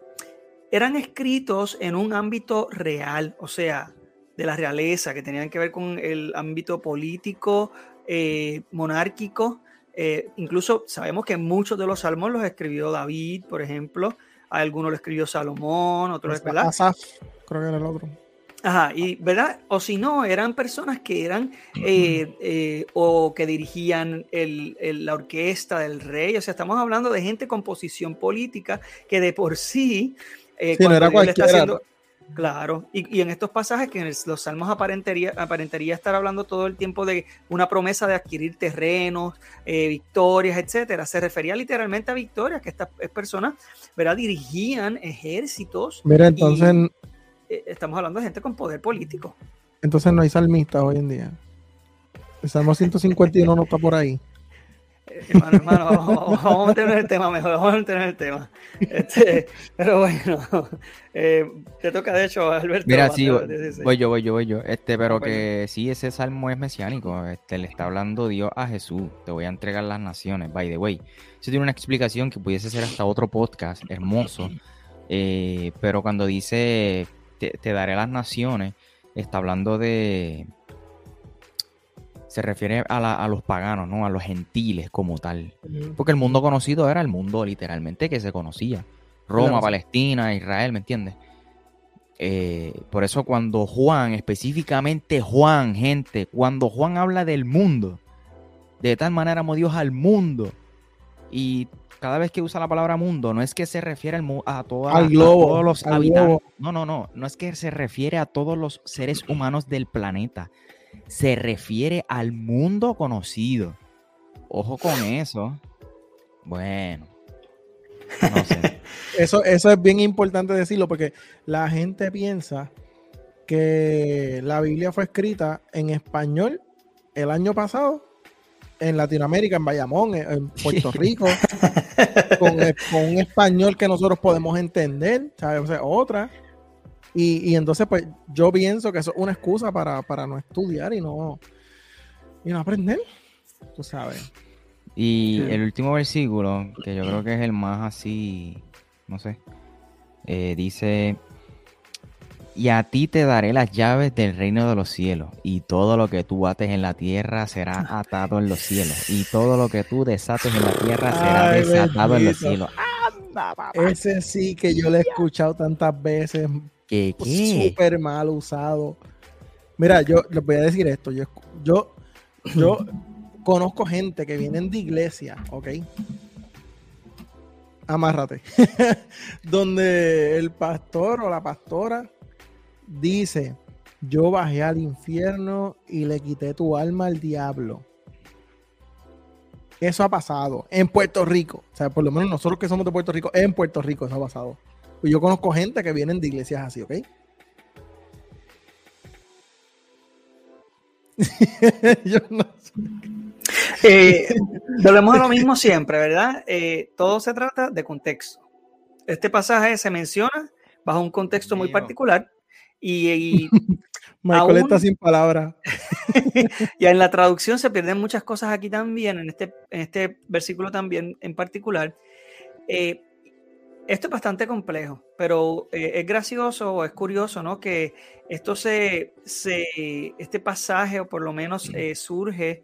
eran escritos en un ámbito real, o sea, de la realeza, que tenían que ver con el ámbito político, eh, monárquico. Eh, incluso sabemos que muchos de los salmos los escribió David, por ejemplo, algunos lo escribió Salomón, otros, ¿verdad? Asaf, creo que era el otro. Ajá, y verdad, o si no, eran personas que eran eh, eh, o que dirigían el- el- la orquesta del rey, o sea, estamos hablando de gente con posición política que de por sí, eh, Sí, no era cualquiera, haciendo- Claro, y, y en estos pasajes que en el- los salmos aparentaría, aparentaría estar hablando todo el tiempo de una promesa de adquirir terrenos, eh, victorias, etcétera. Se refería literalmente a victorias, que estas eh, personas, ¿verdad? Dirigían ejércitos. Mira, entonces, Eh, estamos hablando de gente con poder político. entonces no hay salmistas hoy en día. El Salmo 151 no está por ahí. Hermano, hermano, vamos, vamos a en el tema mejor, vamos a en el tema. Este, pero bueno, eh, te toca de hecho, Alberto. Mira, sí, voy, 16. voy yo, voy yo, voy yo. Este, pero bueno. que sí, ese salmo es mesiánico. Este, le está hablando Dios a Jesús. Te voy a entregar las naciones, by the way. Eso tiene una explicación que pudiese ser hasta otro podcast hermoso. Eh, pero cuando dice te, te daré las naciones, está hablando de. Se refiere a, la- a los paganos, ¿no? A los gentiles como tal. Porque el mundo conocido era el mundo literalmente que se conocía. Roma, Claro. Palestina, Israel, ¿me entiendes? Eh, por eso cuando Juan, específicamente Juan, gente, cuando Juan habla del mundo, de tal manera amó Dios al mundo. Y cada vez que usa la palabra mundo, no es que se refiere a, toda- Al a globo, todos los habitantes. globo. No, no, no. No es que se refiere a todos los seres humanos del planeta. Se refiere al mundo conocido. Ojo con eso. Bueno. No sé. [laughs] Eso, eso es bien importante decirlo porque la gente piensa que la Biblia fue escrita en español el año pasado en Latinoamérica, en Bayamón, en, Puerto Rico, [laughs] con, con un español que nosotros podemos entender, ¿sabes? O sea, otra. Y, y entonces, pues, yo pienso que eso es una excusa para, para no estudiar y no, y no aprender, tú sabes. Y Sí. el último versículo, que yo creo que es el más así, no sé, eh, dice, y a ti te daré las llaves del reino de los cielos, y todo lo que tú ates en la tierra será atado en los cielos, y todo lo que tú desates en la tierra será Ay, desatado en los cielos. Ese sí que yo lo he escuchado tantas veces, ¿Qué, qué? Súper mal usado. Mira, yo les voy a decir esto. Yo, yo, yo [laughs] conozco gente que vienen de iglesia, ¿ok? Amárrate. [laughs] Donde el pastor o la pastora dice, yo bajé al infierno y le quité tu alma al diablo. Eso ha pasado en Puerto Rico. O sea, por lo menos nosotros que somos de Puerto Rico, en Puerto Rico eso ha pasado. Pues yo conozco gente que vienen de iglesias así, ¿ok? [laughs] yo no sé. Eh, volvemos a lo mismo siempre, ¿verdad? Eh, todo se trata de contexto. Este pasaje se menciona bajo un contexto muy particular y, y [laughs] Michael está sin palabras. [laughs] y en la traducción se pierden muchas cosas aquí también, en este, en este versículo también en particular. Eh, esto es bastante complejo, pero eh, es gracioso es curioso, ¿no? Que esto se, se este pasaje, o por lo menos eh, surge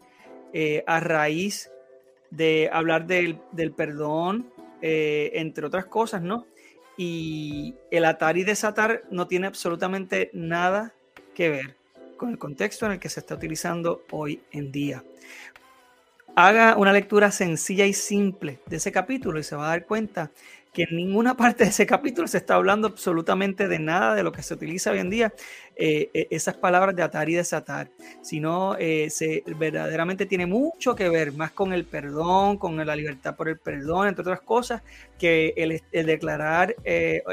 eh, a raíz de hablar del, del perdón, entre otras cosas, ¿no? Y el atar y desatar no tiene absolutamente nada que ver con el contexto en el que se está utilizando hoy en día. Haga una lectura sencilla y simple de ese capítulo y se va a dar cuenta que en ninguna parte de ese capítulo se está hablando absolutamente de nada de lo que se utiliza hoy en día, eh, eh, esas palabras de atar y desatar, sino eh, se verdaderamente tiene mucho que ver más con el perdón, con la libertad por el perdón, entre otras cosas, que el, declarar,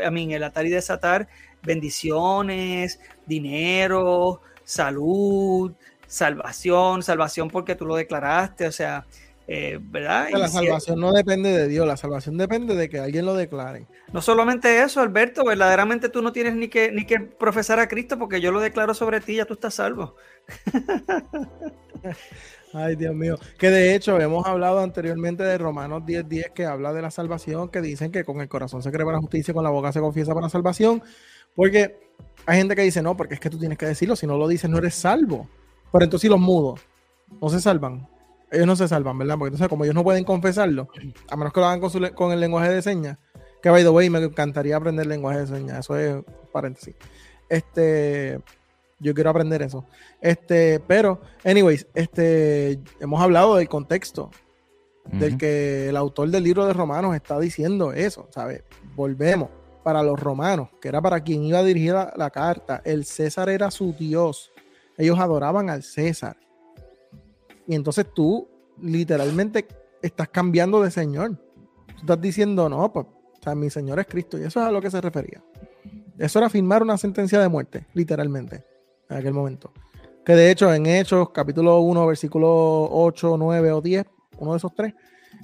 a mí, el atar y desatar bendiciones, dinero, salud, salvación, salvación porque tú lo declaraste, o sea, eh, ¿verdad? La salvación no depende de Dios, la salvación depende de que alguien lo declare. No solamente eso, Alberto, verdaderamente tú no tienes ni que, ni que profesar a Cristo porque yo lo declaro sobre ti, ya tú estás salvo. [laughs] Ay, Dios mío. Que de hecho hemos hablado anteriormente de Romanos 10:10 10, que habla de la salvación, que dicen que con el corazón se cree para la justicia y con la boca se confiesa para la salvación. Porque hay gente que dice, no, porque es que tú tienes que decirlo, si no lo dices no eres salvo. Pero entonces, los mudos no se salvan ellos no se salvan, ¿verdad? Porque entonces, como ellos no pueden confesarlo, a menos que lo hagan con, el lenguaje de señas, que by the way, me encantaría aprender lenguaje de señas, eso es paréntesis. Este, yo quiero aprender eso. Este, pero, anyways, este, hemos hablado del contexto, del que el autor del libro de Romanos está diciendo eso, ¿sabes? Volvemos para los romanos, que era para quien iba dirigida la carta, el César era su Dios. Ellos adoraban al César. Y entonces tú literalmente estás cambiando de Señor. Tú estás diciendo, no, pues, o sea, mi Señor es Cristo. Y eso es a lo que se refería. Eso era firmar una sentencia de muerte, literalmente, en aquel momento. Que de hecho, en Hechos, capítulo 1, versículo 8, 9 o 10, uno de esos tres,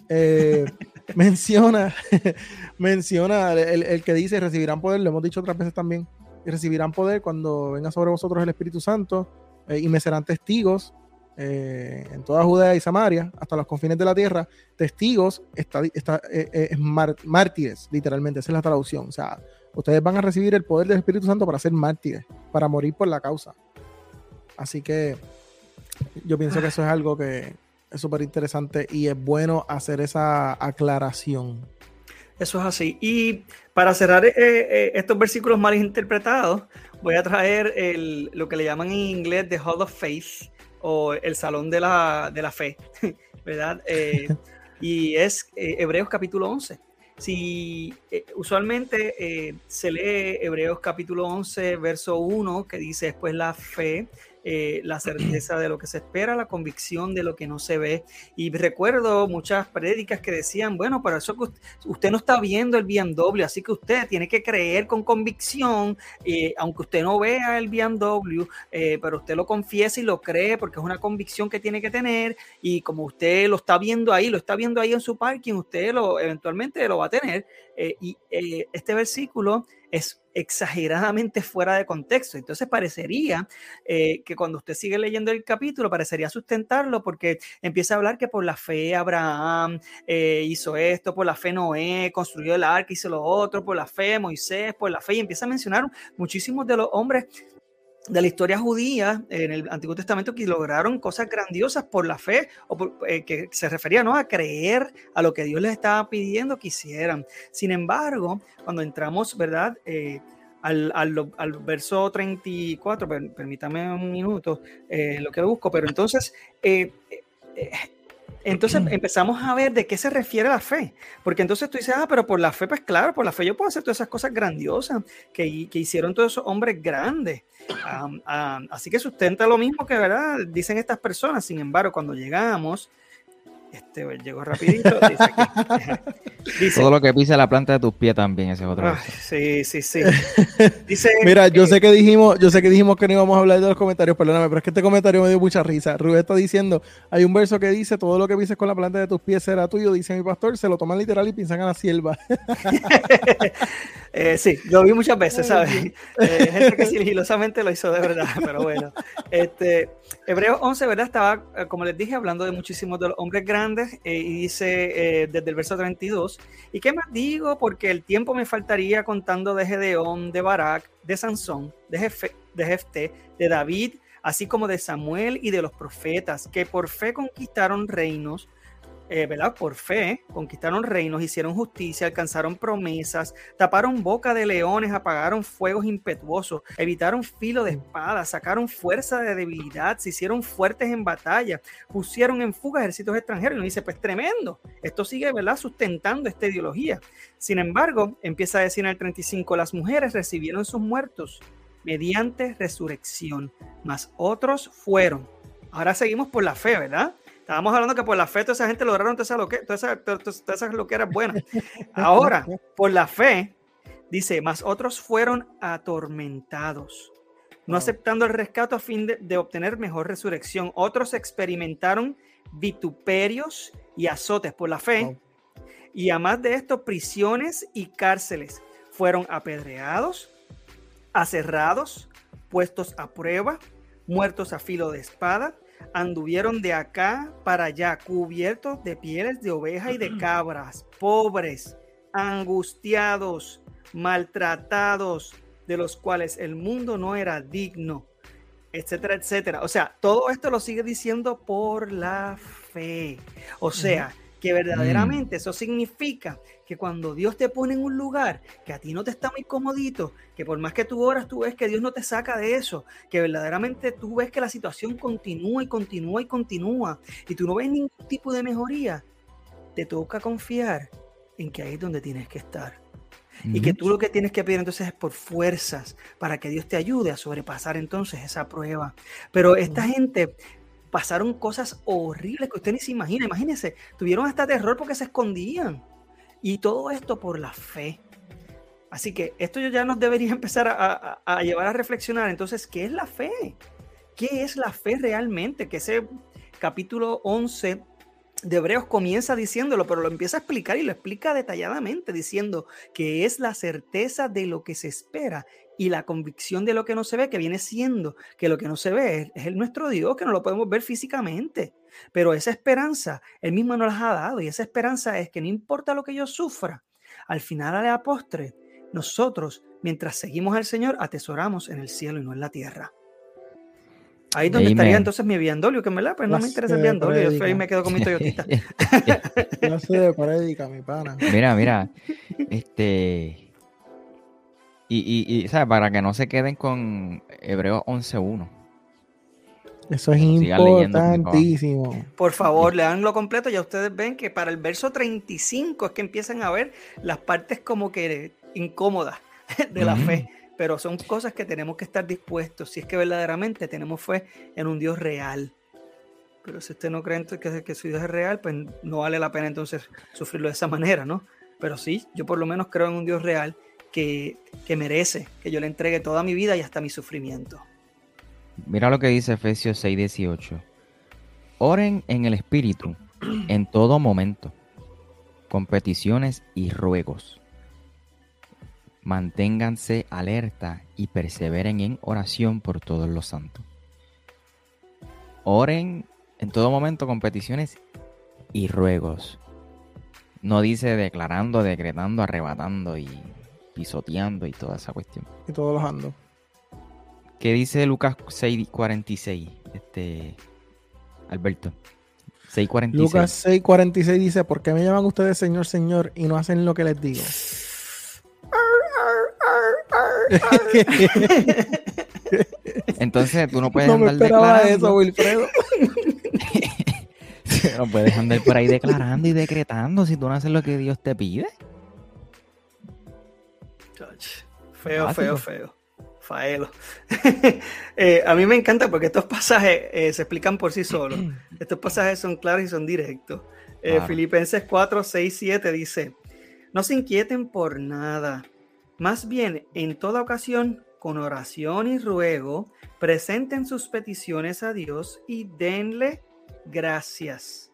eh, [laughs] menciona, [laughs] menciona el, el, que dice: recibirán poder, lo hemos dicho otras veces también, y recibirán poder cuando venga sobre vosotros el Espíritu Santo eh, y me serán testigos eh, en toda Judea y Samaria, hasta los confines de la tierra, testigos, está, está, eh, eh, mártires, literalmente, esa es la traducción. O sea, ustedes van a recibir el poder del Espíritu Santo para ser mártires, para morir por la causa. Así que yo pienso que eso es algo que es súper interesante y es bueno hacer esa aclaración. Eso es así. Y para cerrar estos versículos mal interpretados, voy a traer el, lo que le llaman en inglés The Hall of Faith, o el Salón de la, de la Fe, [laughs] ¿verdad? Eh, [laughs] y es eh, Hebreos capítulo 11. Si eh, usualmente se lee Hebreos capítulo 11, verso 1, que dice después la fe, eh, la [clears throat] certeza de lo que se espera, la convicción de lo que no se ve. Y recuerdo muchas prédicas que decían, bueno, para eso que usted, no está viendo el BMW, así que usted tiene que creer con convicción, eh, aunque usted no vea el BMW, eh, pero usted lo confiesa y lo cree porque es una convicción que tiene que tener y como usted lo está viendo ahí, lo está viendo ahí en su parking, usted lo eventualmente lo va a tener. y este versículo es exageradamente fuera de contexto. Entonces parecería eh, que cuando usted sigue leyendo el capítulo, parecería sustentarlo porque empieza a hablar que por la fe Abraham eh, hizo esto, por la fe Noé construyó el arca, hizo lo otro, por la fe Moisés, por la fe, y empieza a mencionar muchísimos de los hombres de la historia judía en el Antiguo Testamento que lograron cosas grandiosas por la fe, o eh, que se refería ¿no? a creer a lo que Dios les estaba pidiendo que hicieran. Sin embargo, cuando entramos, ¿verdad? Eh, al, al, verso 34, permítame un minuto, eh, lo que busco, pero entonces, eh, entonces empezamos a ver de qué se refiere la fe, porque entonces tú dices, ah, pero por la fe, pues claro, por la fe yo puedo hacer todas esas cosas grandiosas que, que hicieron todos esos hombres grandes. así que sustenta lo mismo que, ¿verdad? Dicen estas personas, sin embargo, cuando llegamos este pues, llegó rapidito. [laughs] Todo lo que pisa la planta de tus pies también, ese es otro. sí, sí, sí. [laughs] Dice, Mira, yo sé que dijimos, yo sé que dijimos que no íbamos a hablar de los comentarios, perdóname, pero es que este comentario me dio mucha risa. Rubén está diciendo, hay un verso que dice, todo lo que pises con la planta de tus pies será tuyo, dice mi pastor, se lo toman literal y piensan a la sierva. [laughs] Eh, sí, lo vi muchas veces, ¿sabes? Eh, gente que sigilosamente lo hizo de verdad, pero bueno. Este, Hebreos 11, ¿verdad? Estaba, eh, como les dije, hablando de muchísimos de los hombres grandes y dice desde el verso 32, ¿y qué más digo? Porque el tiempo me faltaría contando de Gedeón, de Barak, de Sansón, de, Jefe, de David, así como de Samuel y de los profetas, que por fe conquistaron reinos, eh, ¿verdad? Por fe, conquistaron reinos, hicieron justicia, alcanzaron promesas, taparon boca de leones, apagaron fuegos impetuosos, evitaron filo de espada, sacaron fuerza de debilidad, se hicieron fuertes en batalla, pusieron en fuga ejércitos extranjeros. Y uno dice, pues tremendo, esto sigue, ¿verdad? Sustentando esta ideología. Sin embargo, empieza a decir en el 35, las mujeres recibieron sus muertos mediante resurrección, mas otros fueron. Ahora seguimos por la fe, ¿verdad? Estábamos hablando que por la fe toda esa gente lograron todas esas, loque, todas esas, todas esas loqueras buenas. Ahora, por la fe, dice, más otros fueron atormentados, no aceptando el rescate a fin de, obtener mejor resurrección. Otros experimentaron vituperios y azotes por la fe. Y además de esto, prisiones y cárceles. Fueron apedreados, aserrados, puestos a prueba, muertos a filo de espada anduvieron de acá para allá, cubiertos de pieles de oveja y de cabras, pobres, angustiados, maltratados, de los cuales el mundo no era digno, etcétera, etcétera. O sea, todo esto lo sigue diciendo por la fe. O sea, que verdaderamente mm. eso significa que cuando Dios te pone en un lugar que a ti no te está muy comodito, que por más que tú oras, tú ves que Dios no te saca de eso, que verdaderamente tú ves que la situación continúa y continúa y continúa, y tú no ves ningún tipo de mejoría, te toca confiar en que ahí es donde tienes que estar. Y que tú lo que tienes que pedir entonces es por fuerzas para que Dios te ayude a sobrepasar entonces esa prueba. Pero esta gente pasaron cosas horribles que usted ni se imagina. Imagínense, tuvieron hasta terror porque se escondían. Y todo esto por la fe. Así que esto ya nos debería [laughs] empezar a, llevar a reflexionar. Entonces, ¿qué es la fe? ¿Qué es la fe realmente? Que ese capítulo 11 de Hebreos comienza diciéndolo, pero lo empieza a explicar y lo explica detalladamente, diciendo que es la certeza de lo que se espera y la convicción de lo que no se ve, que viene siendo que lo que no se ve es, el nuestro Dios, que no lo podemos ver físicamente. Pero esa esperanza, Él mismo nos la ha dado y esa esperanza es que no importa lo que yo sufra, al final, a la postre, nosotros, mientras seguimos al Señor, atesoramos en el cielo y no en la tierra. Ahí donde estaría entonces mi viandolio, que me la, pues no me interesa el viandolio, yo me quedo con mi Toyotita. [laughs] sé de prédica, mi pana. Mira, mira, este, y, y, ¿sabes? Para que no se queden con Hebreos 11.1. Eso es importantísimo. Por favor, leanlo completo. Ya ustedes ven que para el verso 35 es que empiezan a ver las partes como que incómodas de la fe. Pero son cosas que tenemos que estar dispuestos. Si es que verdaderamente tenemos fe en un Dios real. Pero si usted no cree que, que su Dios es real, pues no vale la pena entonces sufrirlo de esa manera, ¿no? Pero sí, yo por lo menos creo en un Dios real que, merece que yo le entregue toda mi vida y hasta mi sufrimiento. Mira lo que dice Efesios 6:18. Oren en el Espíritu en todo momento, con peticiones y ruegos. Manténganse alerta y perseveren en oración por todos los santos. Oren en todo momento con peticiones y ruegos. No dice declarando, decretando, arrebatando y pisoteando y toda esa cuestión. Y todos los ando. ¿Qué dice Lucas 6:46? Este Alberto. 6:46. Lucas 6:46 dice, ¿por qué me llaman ustedes Señor, Señor y no hacen lo que les digo? [laughs] Entonces tú no puedes No me andar esperaba declarando. eso, Wilfredo. [laughs] no puedes andar por ahí declarando y decretando si tú no haces lo que Dios te pide. Chach, Feo, Básico. feo, feo. Faelo. [laughs] Eh, a mí me encanta porque estos pasajes eh, se explican por sí solos. [clears throat] Estos pasajes son claros y son directos. Eh, Claro. Filipenses 4, 6, 7 dice, no se inquieten por nada. Más bien, en toda ocasión, con oración y ruego, presenten sus peticiones a Dios y denle gracias.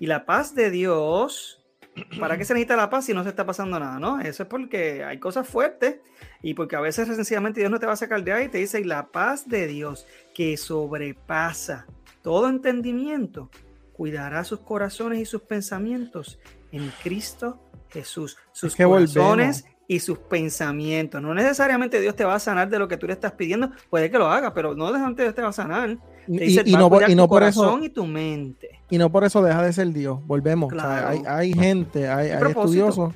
Y la paz de Dios, [clears throat] ¿para qué se necesita la paz si no se está pasando nada? ¿no? Eso es porque hay cosas fuertes y porque a veces sencillamente Dios no te va a sacar de ahí y te dice, y la paz de Dios que sobrepasa todo entendimiento, cuidará sus corazones y sus pensamientos en Cristo Jesús. Sus que volvemos. Y sus pensamientos. No necesariamente Dios te va a sanar de lo que tú le estás pidiendo, puede que lo haga, pero no necesariamente Dios te va a sanar. Te dice, y no, por, y no por eso y tu mente. y no por eso deja de ser Dios. Volvemos. O sea, Claro. hay, hay gente, hay, hay estudiosos,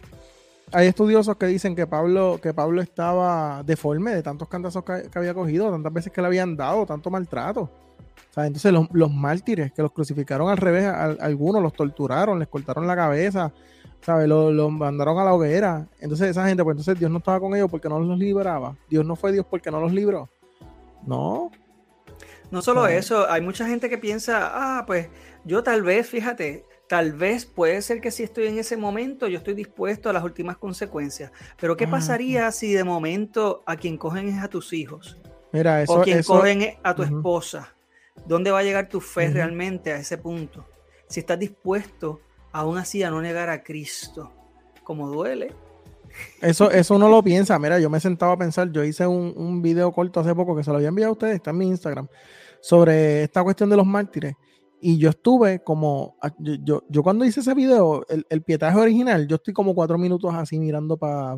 hay estudiosos que dicen que Pablo, que Pablo estaba deforme de tantos cantazos que, que había cogido, tantas veces que le habían dado, tanto maltrato. O sea, entonces los, los mártires que los crucificaron al revés, a- a algunos los torturaron, les cortaron la cabeza, ¿sabes? Los, los mandaron a la hoguera. Entonces esa gente, pues entonces Dios no estaba con ellos porque no los liberaba. Dios no fue Dios porque no los libró. No, No solo eso, hay mucha gente que piensa, ah, pues yo tal vez, fíjate, tal vez puede ser que si estoy en ese momento, yo estoy dispuesto a las últimas consecuencias. Pero ¿qué Ah, pasaría si de momento a quien cogen es a tus hijos? mira, eso, o quien eso cogen es a tu esposa? ¿Dónde va a llegar tu fe realmente a ese punto? Si estás dispuesto aún así a no negar a Cristo, como duele. Eso, eso uno lo piensa. Mira, yo me sentaba a pensar, yo hice un, un video corto hace poco que se lo había enviado a ustedes, está en mi Instagram, sobre esta cuestión de los mártires. Y yo estuve como, a- yo, yo, cuando hice ese video, el, el pietaje original, yo estoy como cuatro minutos así mirando para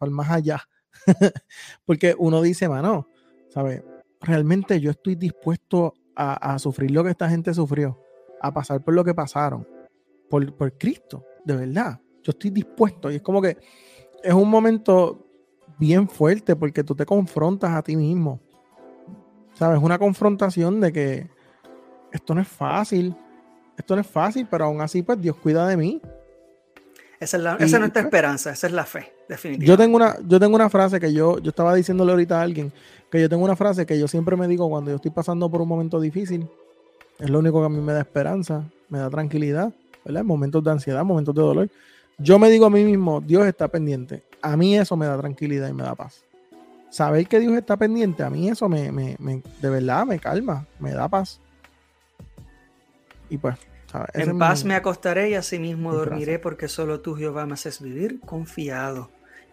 el más allá. [laughs] Porque uno dice, mano, ¿sabes? Realmente yo estoy dispuesto a, a sufrir lo que esta gente sufrió, a pasar por lo que pasaron, por, por Cristo, de verdad. Yo estoy dispuesto. Y es como que es un momento bien fuerte porque tú te confrontas a ti mismo. ¿Sabes? Una confrontación de que esto no es fácil. Esto no es fácil, pero aún así, pues Dios cuida de mí. Esa es, la, Y- esa es nuestra pues, esperanza, esa es la fe, definitivamente. Yo tengo una, yo tengo una frase que yo, yo estaba diciéndole ahorita a alguien, que yo tengo una frase que yo siempre me digo cuando yo estoy pasando por un momento difícil. Es lo único que a mí me da esperanza, me da tranquilidad, ¿verdad? En momentos de ansiedad, momentos de dolor. Yo me digo a mí mismo, Dios está pendiente. A mí eso me da tranquilidad y me da paz. Saber que Dios está pendiente, a mí eso me, me- me- de verdad me calma, me da paz. Y pues, En es paz mi- me acostaré y asimismo mi dormiré porque solo tú, Jehová, me haces vivir confiado.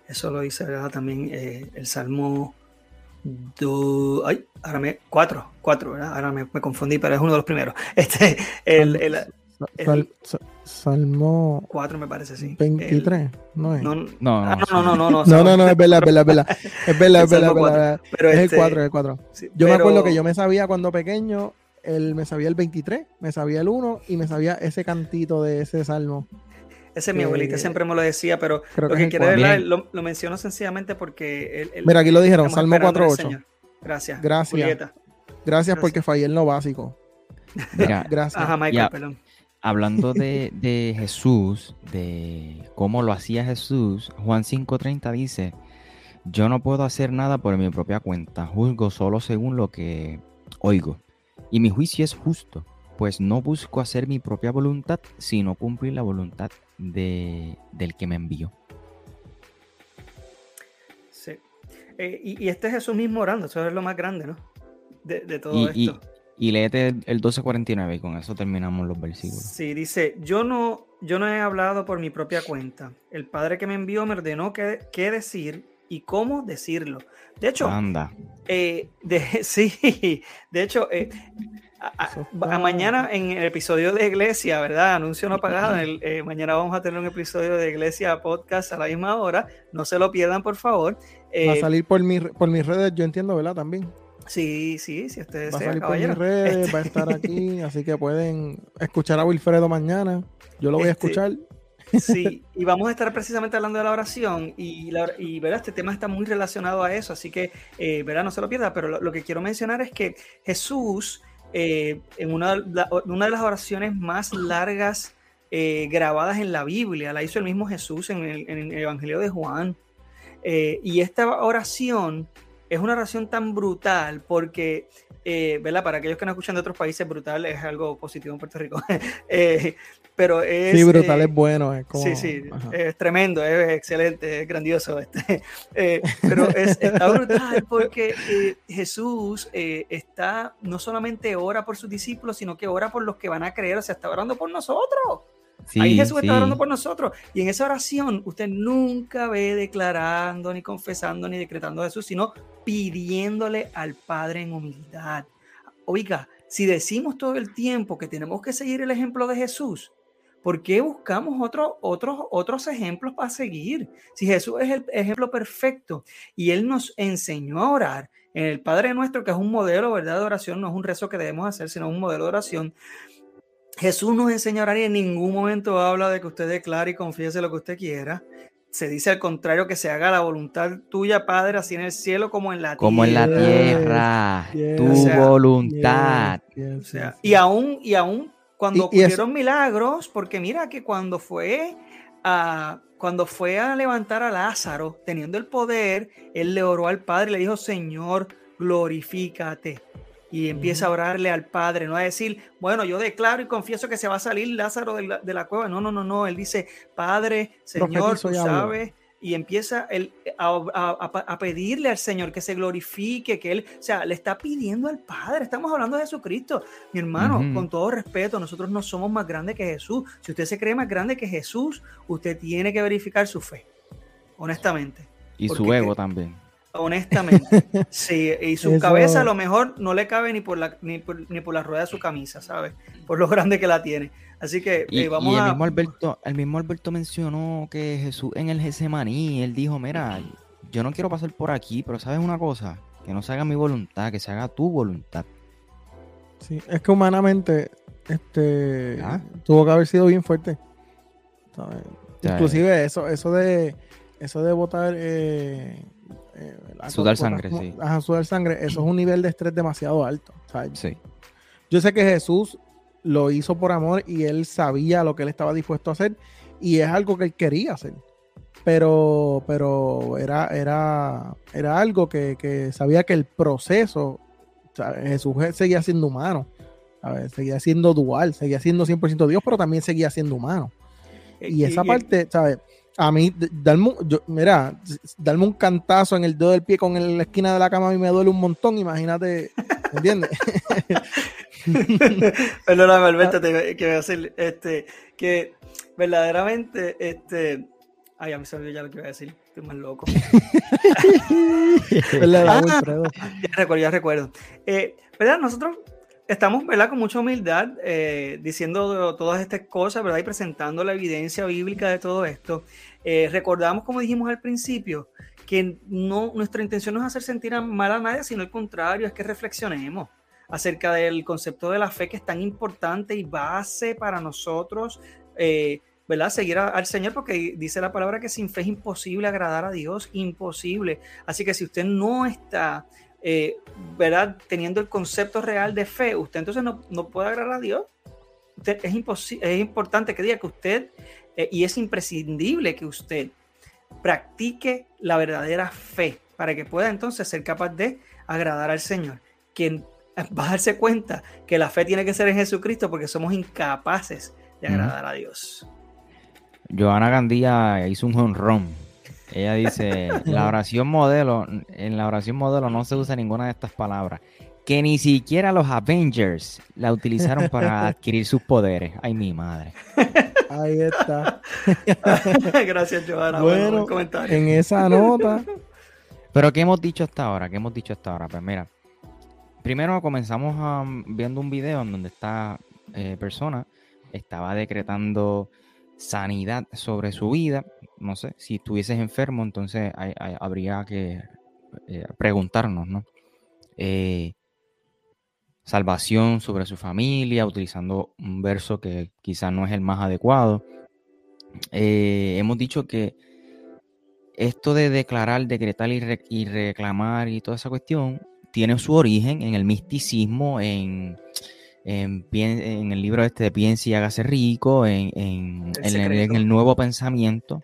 Eso lo dice ¿verdad? también eh, el Salmo do- ay, ahora me, 4, 4, ¿verdad? Ahora me, me confundí, pero es uno de los primeros. [laughs] Este, el, el, Sal- sal- Salmo 4 me parece, sí. 23, no es. El- no, no, No, ah, no, no, no, no, no, No, no, no, es verdad, es verdad, es verdad. Es verdad, es El verdad, es verdad. Pero Es el este, 4, es el 4. sí, Yo me acuerdo pero- que yo me sabía cuando pequeño, el, me sabía el 23, me sabía el 1 y me sabía ese cantito de ese salmo. Ese es mi abuelita siempre me lo decía, pero Creo lo que que el quiere. ¿verdad? Lo, lo menciono sencillamente porque él, él- Mira, aquí lo dijeron, Salmo esperando al 4.8. Señor. Gracias. Gracias. Gracias Gracias. porque fallé en lo básico. Mira, Gracias. Ajá, Michael, Ya. perdón. Hablando [laughs] de, de Jesús, de cómo lo hacía Jesús, Juan 5:30 dice, yo no puedo hacer nada por mi propia cuenta, juzgo solo según lo que oigo. Y mi juicio es justo, pues no busco hacer mi propia voluntad, sino cumplir la voluntad de, del que me envió. Sí. Eh, y, y este es Jesús mismo orando, eso es lo más grande, ¿no? De, de todo Y, esto. Y léete el, el 12:49 y con eso terminamos los versículos. Sí, dice, yo no, yo no he hablado por mi propia cuenta. El Padre que me envió me ordenó qué, qué decir y cómo decirlo. De hecho, Anda. eh, de, [laughs] sí, de hecho, eh, a, a- a mañana en el episodio de Iglesia, ¿verdad? Anuncio no pagado. el- eh, mañana vamos a tener un episodio de Iglesia Podcast a la misma hora. No se lo pierdan, por favor. Va a Eh, salir por, mi, por mis redes, yo entiendo, ¿verdad? También. Sí, sí, si ustedes Va a salir por mis caballero. redes, Este- va a estar [laughs] aquí, así que pueden escuchar a Wilfredo mañana. Yo lo voy a Este- escuchar. Sí, [laughs] y vamos a estar precisamente hablando de la oración y, la, y ¿verdad? este tema está muy relacionado a eso, así que eh, ¿verdad? no se lo pierda, pero lo, que quiero mencionar es que Jesús, eh, en una, una, de las oraciones más largas eh, grabadas en la Biblia, la hizo el mismo Jesús en el, en el Evangelio de Juan, y esta oración es una oración tan brutal porque eh, ¿verdad? Para aquellos que no escuchan de otros países, brutal es algo positivo en Puerto Rico. [laughs] eh, pero es. Sí, brutal eh, es bueno. Es como, sí, sí, es tremendo, es excelente, es grandioso. Este. [laughs] Eh, pero es, está brutal porque eh, Jesús está, no solamente ora por sus discípulos, sino que ora por los que van a creer, o sea, está orando por nosotros. Ahí Jesús está orando por nosotros. Y en esa oración usted nunca ve declarando, ni confesando, ni decretando a Jesús, sino pidiéndole al Padre en humildad. Oiga, si decimos todo el tiempo que tenemos que seguir el ejemplo de Jesús, ¿por qué buscamos otros otros, otros ejemplos para seguir? Si Jesús es el ejemplo perfecto y Él nos enseñó a orar en el Padre nuestro, que es un modelo ¿verdad? de oración, no es un rezo que debemos hacer, sino un modelo de oración. Jesús nos enseña a orar y en ningún momento habla de que usted declare y confiese lo que usted quiera se dice al contrario que se haga la voluntad tuya, Padre, así en el cielo como en la tierra. Como en la tierra, tu voluntad. y aún, y aún cuando ocurrieron milagros, porque mira que cuando fue a cuando fue a levantar a Lázaro, teniendo el poder, él le oró al Padre y le dijo, Señor, glorifícate y empieza a orarle al Padre, no a decir, bueno, yo declaro y confieso que se va a salir Lázaro de la, de la cueva. No, no, no, no. Él dice, Padre, Señor, tú sabes. Y empieza él a, a, pedirle al Señor que se glorifique, que Él, o sea, le está pidiendo al Padre. Estamos hablando de Jesucristo. Mi hermano, con todo respeto, nosotros no somos más grandes que Jesús. Si usted se cree más grande que Jesús, usted tiene que verificar su fe, honestamente. Y su ego también. Honestamente, [laughs] sí, y su cabeza a lo mejor no le cabe ni por la ni por, ni por la rueda de su camisa, ¿sabes? Por lo grande que la tiene. Así que y, eh, vamos el a... Mismo Alberto, el mismo Alberto mencionó que Jesús en el Getsemaní, él dijo, mira, yo no quiero pasar por aquí, pero ¿sabes una cosa? Que no se haga mi voluntad, que se haga tu voluntad. Sí, es que humanamente este ¿Ah? tuvo que haber sido bien fuerte. Inclusive eso, eso de eso de votar eh, eh, sudar sangre, sí. Ajá, sudar sangre. Eso es un nivel de estrés demasiado alto. Sí. Yo sé que Jesús lo hizo por amor y él sabía lo que él estaba dispuesto a hacer y es algo que él quería hacer. Pero, pero era, era, era algo que, sabía que el proceso, Jesús seguía siendo humano, seguía siendo dual, seguía siendo 100% Dios, pero también seguía siendo humano. Y esa parte, ¿sabes? A mí, darme, yo, mira, darme un cantazo en el dedo del pie con la esquina de la cama a mí me duele un montón, imagínate, ¿entiendes? [laughs] Perdóname, Alberto, te, que voy a decir, este, que verdaderamente, este, ay, a mí se me ya lo que iba a decir, estoy más loco. [laughs] [laughs] ah, ya recuerdo, ya recuerdo. Eh, ¿Verdad? Nosotros estamos, ¿verdad? Con mucha humildad eh, diciendo todas estas cosas, ¿verdad? Y presentando la evidencia bíblica de todo esto. Eh, recordamos, como dijimos al principio, que no, nuestra intención no es hacer sentir mal a nadie, sino al contrario, es que reflexionemos acerca del concepto de la fe que es tan importante y base para nosotros, eh, ¿verdad? Seguir al Señor, porque dice la palabra que sin fe es imposible agradar a Dios, imposible. Así que si usted no está eh, ¿verdad? Teniendo el concepto real de fe, usted entonces no, no puede agradar a Dios. Usted, es, es importante que diga que usted, eh, y es imprescindible que usted practique la verdadera fe para que pueda entonces ser capaz de agradar al Señor. Quien [laughs] va a darse cuenta que la fe tiene que ser en Jesucristo porque somos incapaces de agradar a Dios. Joana Gandía hizo un honrón ella dice, la oración modelo, en la oración modelo no se usa ninguna de estas palabras. Que ni siquiera los Avengers la utilizaron para [laughs] adquirir sus poderes. Ay, mi madre. Ahí está. [laughs] Gracias, Joana. Bueno, comentario. en esa nota. Pero ¿qué hemos dicho hasta ahora? ¿Qué hemos dicho hasta ahora? Pues mira, primero comenzamos um, viendo un video en donde esta eh, persona estaba decretando sanidad sobre su vida no sé, si estuvieses enfermo, entonces habría que eh, preguntarnos, ¿no? Eh, salvación sobre su familia, utilizando un verso que quizás no es el más adecuado. eh, hemos dicho que esto de declarar, decretar y, reclamar y toda esa cuestión tiene su origen en el misticismo, en, en, el libro este de Piense y hágase rico, en, en el, nuevo pensamiento,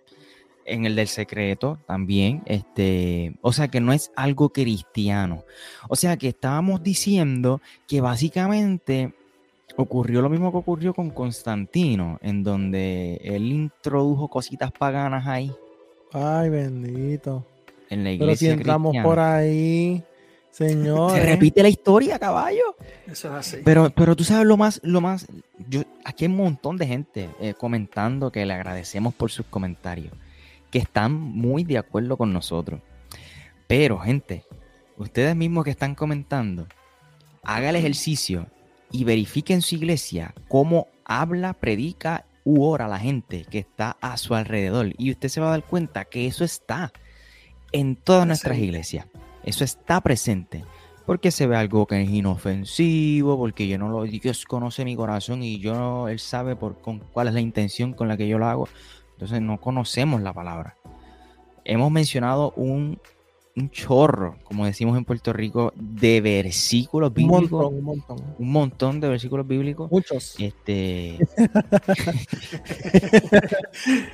en el del secreto también. Este, o sea que no es algo cristiano. O sea que estábamos diciendo que básicamente ocurrió lo mismo que ocurrió con Constantino, en donde él introdujo cositas paganas ahí. Ay, bendito. En la iglesia. Pero si entramos por ahí, señor. Se repite la historia, caballo. Eso es así. Pero, pero tú sabes lo más, lo más. Yo, aquí hay un montón de gente eh, comentando que le agradecemos por sus comentarios, que están muy de acuerdo con nosotros. Pero, gente, ustedes mismos que están comentando, haga el ejercicio y verifique en su iglesia cómo habla, predica u ora la gente que está a su alrededor. Y usted se va a dar cuenta que eso está en todas nuestras iglesias. Eso está presente. Porque se ve algo que es inofensivo, porque yo no lo, Dios conoce mi corazón y yo, Él sabe por, con, cuál es la intención con la que yo lo hago. Entonces no conocemos la palabra. Hemos mencionado un un chorro, como decimos en Puerto Rico, de versículos bíblicos. Un montón, un montón. de versículos bíblicos. Muchos. Este. [laughs]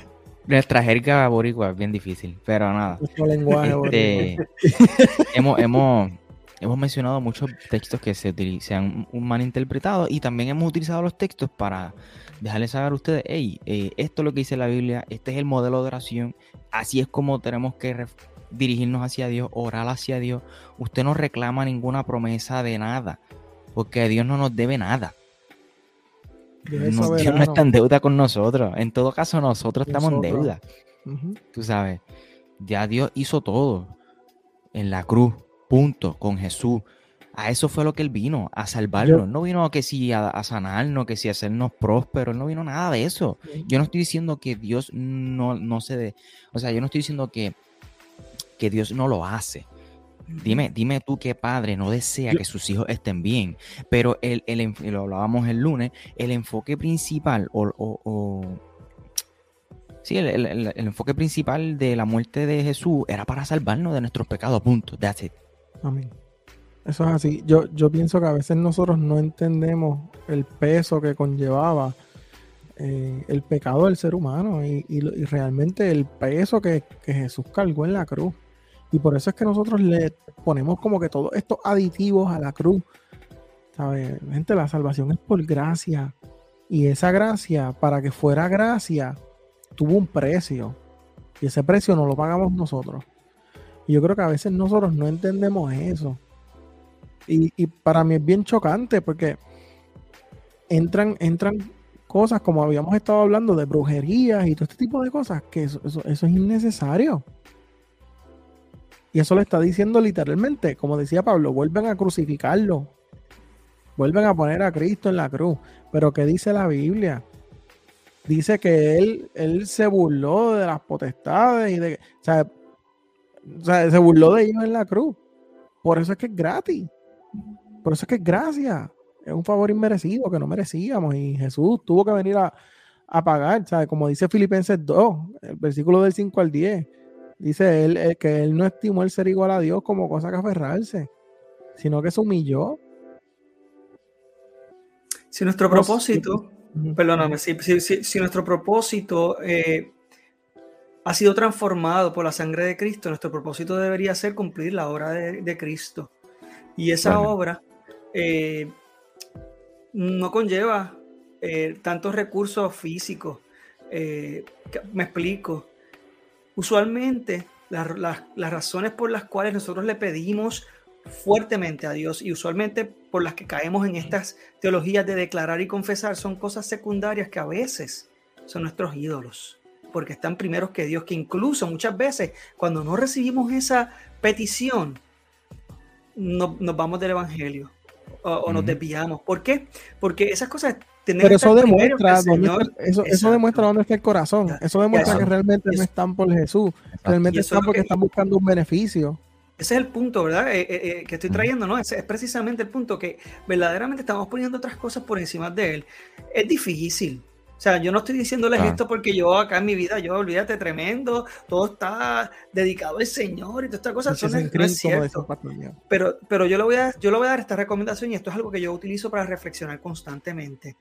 Nuestra jerga boricua es bien difícil, pero nada. Este, hemos, hemos, hemos mencionado muchos textos que se, se han malinterpretado y también hemos utilizado los textos para dejarles saber a ustedes, hey, eh, esto es lo que dice la Biblia, este es el modelo de oración, así es como tenemos que dirigirnos hacia Dios, orar hacia Dios. Usted no reclama ninguna promesa de nada, porque Dios no nos debe nada. Dios no, está en deuda con nosotros. En todo caso, nosotros estamos en deuda. Tú sabes, ya Dios hizo todo en la cruz, punto, con Jesús. A eso fue lo que Él vino, a salvarnos. no vino que si a, sanarnos, que si a hacernos prósperos, no vino nada de eso. Yo no estoy diciendo que Dios no, no se dé, o sea, yo no estoy diciendo que que Dios no lo hace. Dime, dime tú qué padre no desea que sus hijos estén bien. Pero el, el, lo hablábamos el lunes, el enfoque principal o, o, sí, el, enfoque principal de la muerte de Jesús era para salvarnos de nuestros pecados. Punto. That's it. Amén. Eso es así. Yo, yo pienso que a veces nosotros no entendemos el peso que conllevaba eh, el pecado del ser humano y, y, realmente el peso que, que Jesús cargó en la cruz. Y por eso es que nosotros le ponemos como que todos estos aditivos a la cruz. ¿Sabe? Gente, la salvación es por gracia. Y esa gracia, para que fuera gracia, tuvo un precio. Y ese precio no lo pagamos nosotros. Y yo creo que a veces nosotros no entendemos eso. Y, y para mí es bien chocante porque entran, entran cosas como habíamos estado hablando de brujerías y todo este tipo de cosas, que eso, eso es innecesario. Y eso lo está diciendo literalmente, como decía Pablo, vuelven a crucificarlo. Vuelven a poner a Cristo en la cruz. Pero ¿qué dice la Biblia? Dice que él, él se burló de las potestades y de... O sea, o sea, se burló de ellos en la cruz. Por eso es que es gratis. Por eso es que es gracia. Es un favor inmerecido que no merecíamos. Y Jesús tuvo que venir a, a pagar. ¿sabes? Como dice Filipenses 2, el versículo del 5 al 10 Dice él, que él no estimó el ser igual a Dios como cosa que aferrarse, sino que se humilló. Si nuestro propósito, perdóname, si, si, nuestro propósito eh, ha sido transformado por la sangre de Cristo, nuestro propósito debería ser cumplir la obra de, Cristo. Y esa obra eh, no conlleva eh, tantos recursos físicos. me explico. Usualmente las razones por las cuales nosotros le pedimos fuertemente a Dios y usualmente por las que caemos en estas teologías de declarar y confesar son cosas secundarias que a veces son nuestros ídolos, porque están primeros que Dios, que incluso muchas veces cuando no recibimos esa petición, no, nos vamos del Evangelio o, nos desviamos. ¿Por qué? Porque esas cosas pero eso demuestra, dónde eso, eso, demuestra dónde está el corazón. Eso demuestra que realmente no están por Jesús. Realmente están porque están buscando un beneficio. Ese es el punto, ¿verdad? Eh, eh, eh, que estoy trayendo, ¿no? Ese es precisamente el punto que verdaderamente estamos poniendo otras cosas por encima de él. Es difícil, O sea, yo no estoy diciéndoles esto porque yo acá en mi vida, yo olvídate, tremendo, todo está dedicado al Señor y todas estas cosas. Son, no es cierto. Pero, pero yo, le voy a, yo le voy a dar esta recomendación y esto es algo que yo utilizo para reflexionar constantemente.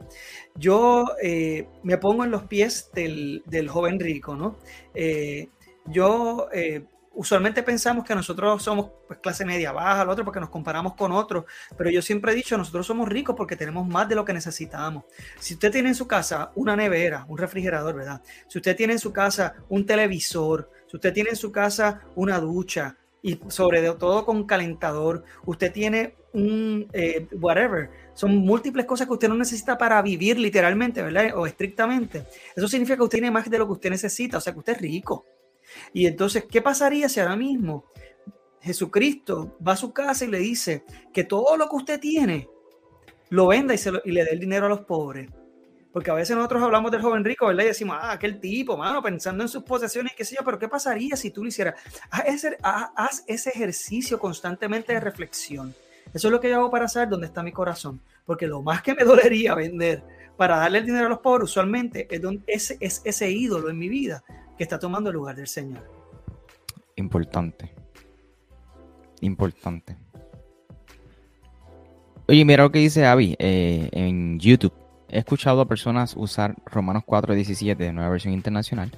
Yo eh, me pongo en los pies del, del joven rico, ¿no? Eh, yo eh, usualmente pensamos que nosotros somos pues, clase media baja, el otro porque nos comparamos con otros, pero yo siempre he dicho, nosotros somos ricos porque tenemos más de lo que necesitamos. Si usted tiene en su casa una nevera, un refrigerador, ¿verdad? Si usted tiene en su casa un televisor, si usted tiene en su casa una ducha y sobre todo con calentador, usted tiene un eh, whatever, son múltiples cosas que usted no necesita para vivir literalmente, ¿verdad? O estrictamente. Eso significa que usted tiene más de lo que usted necesita, o sea que usted es rico. Y entonces, ¿qué pasaría si ahora mismo Jesucristo va a su casa y le dice que todo lo que usted tiene lo venda y, se y le dé el dinero a los pobres? Porque a veces nosotros hablamos del joven rico, ¿verdad? Y decimos, ah, aquel tipo, mano, pensando en sus posesiones, qué sé yo, pero ¿qué pasaría si tú lo hicieras? Haz ese, haz ese ejercicio constantemente de reflexión. Eso es lo que yo hago para saber dónde está mi corazón. Porque lo más que me [laughs] dolería vender para darle el dinero a los pobres, usualmente es, ese, es ese ídolo en mi vida que está tomando el lugar del Señor. Importante. Importante. Oye, mira lo que dice Avi eh, en YouTube. He escuchado a personas usar Romanos 4.17 de nueva versión internacional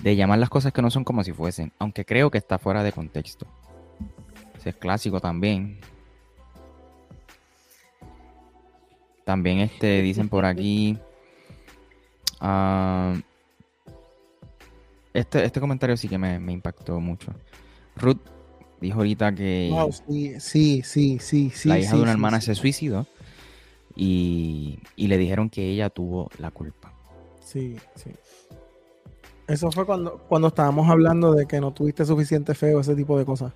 de llamar las cosas que no son como si fuesen, aunque creo que está fuera de contexto. Es clásico también. También este, dicen por aquí. Uh, este, este comentario sí que me, impactó mucho. Ruth dijo ahorita que sí, sí, sí, sí, sí, la hija de una hermana se suicidó y, le dijeron que ella tuvo la culpa. Sí, sí. Eso fue cuando, cuando estábamos hablando de que no tuviste suficiente fe o ese tipo de cosas.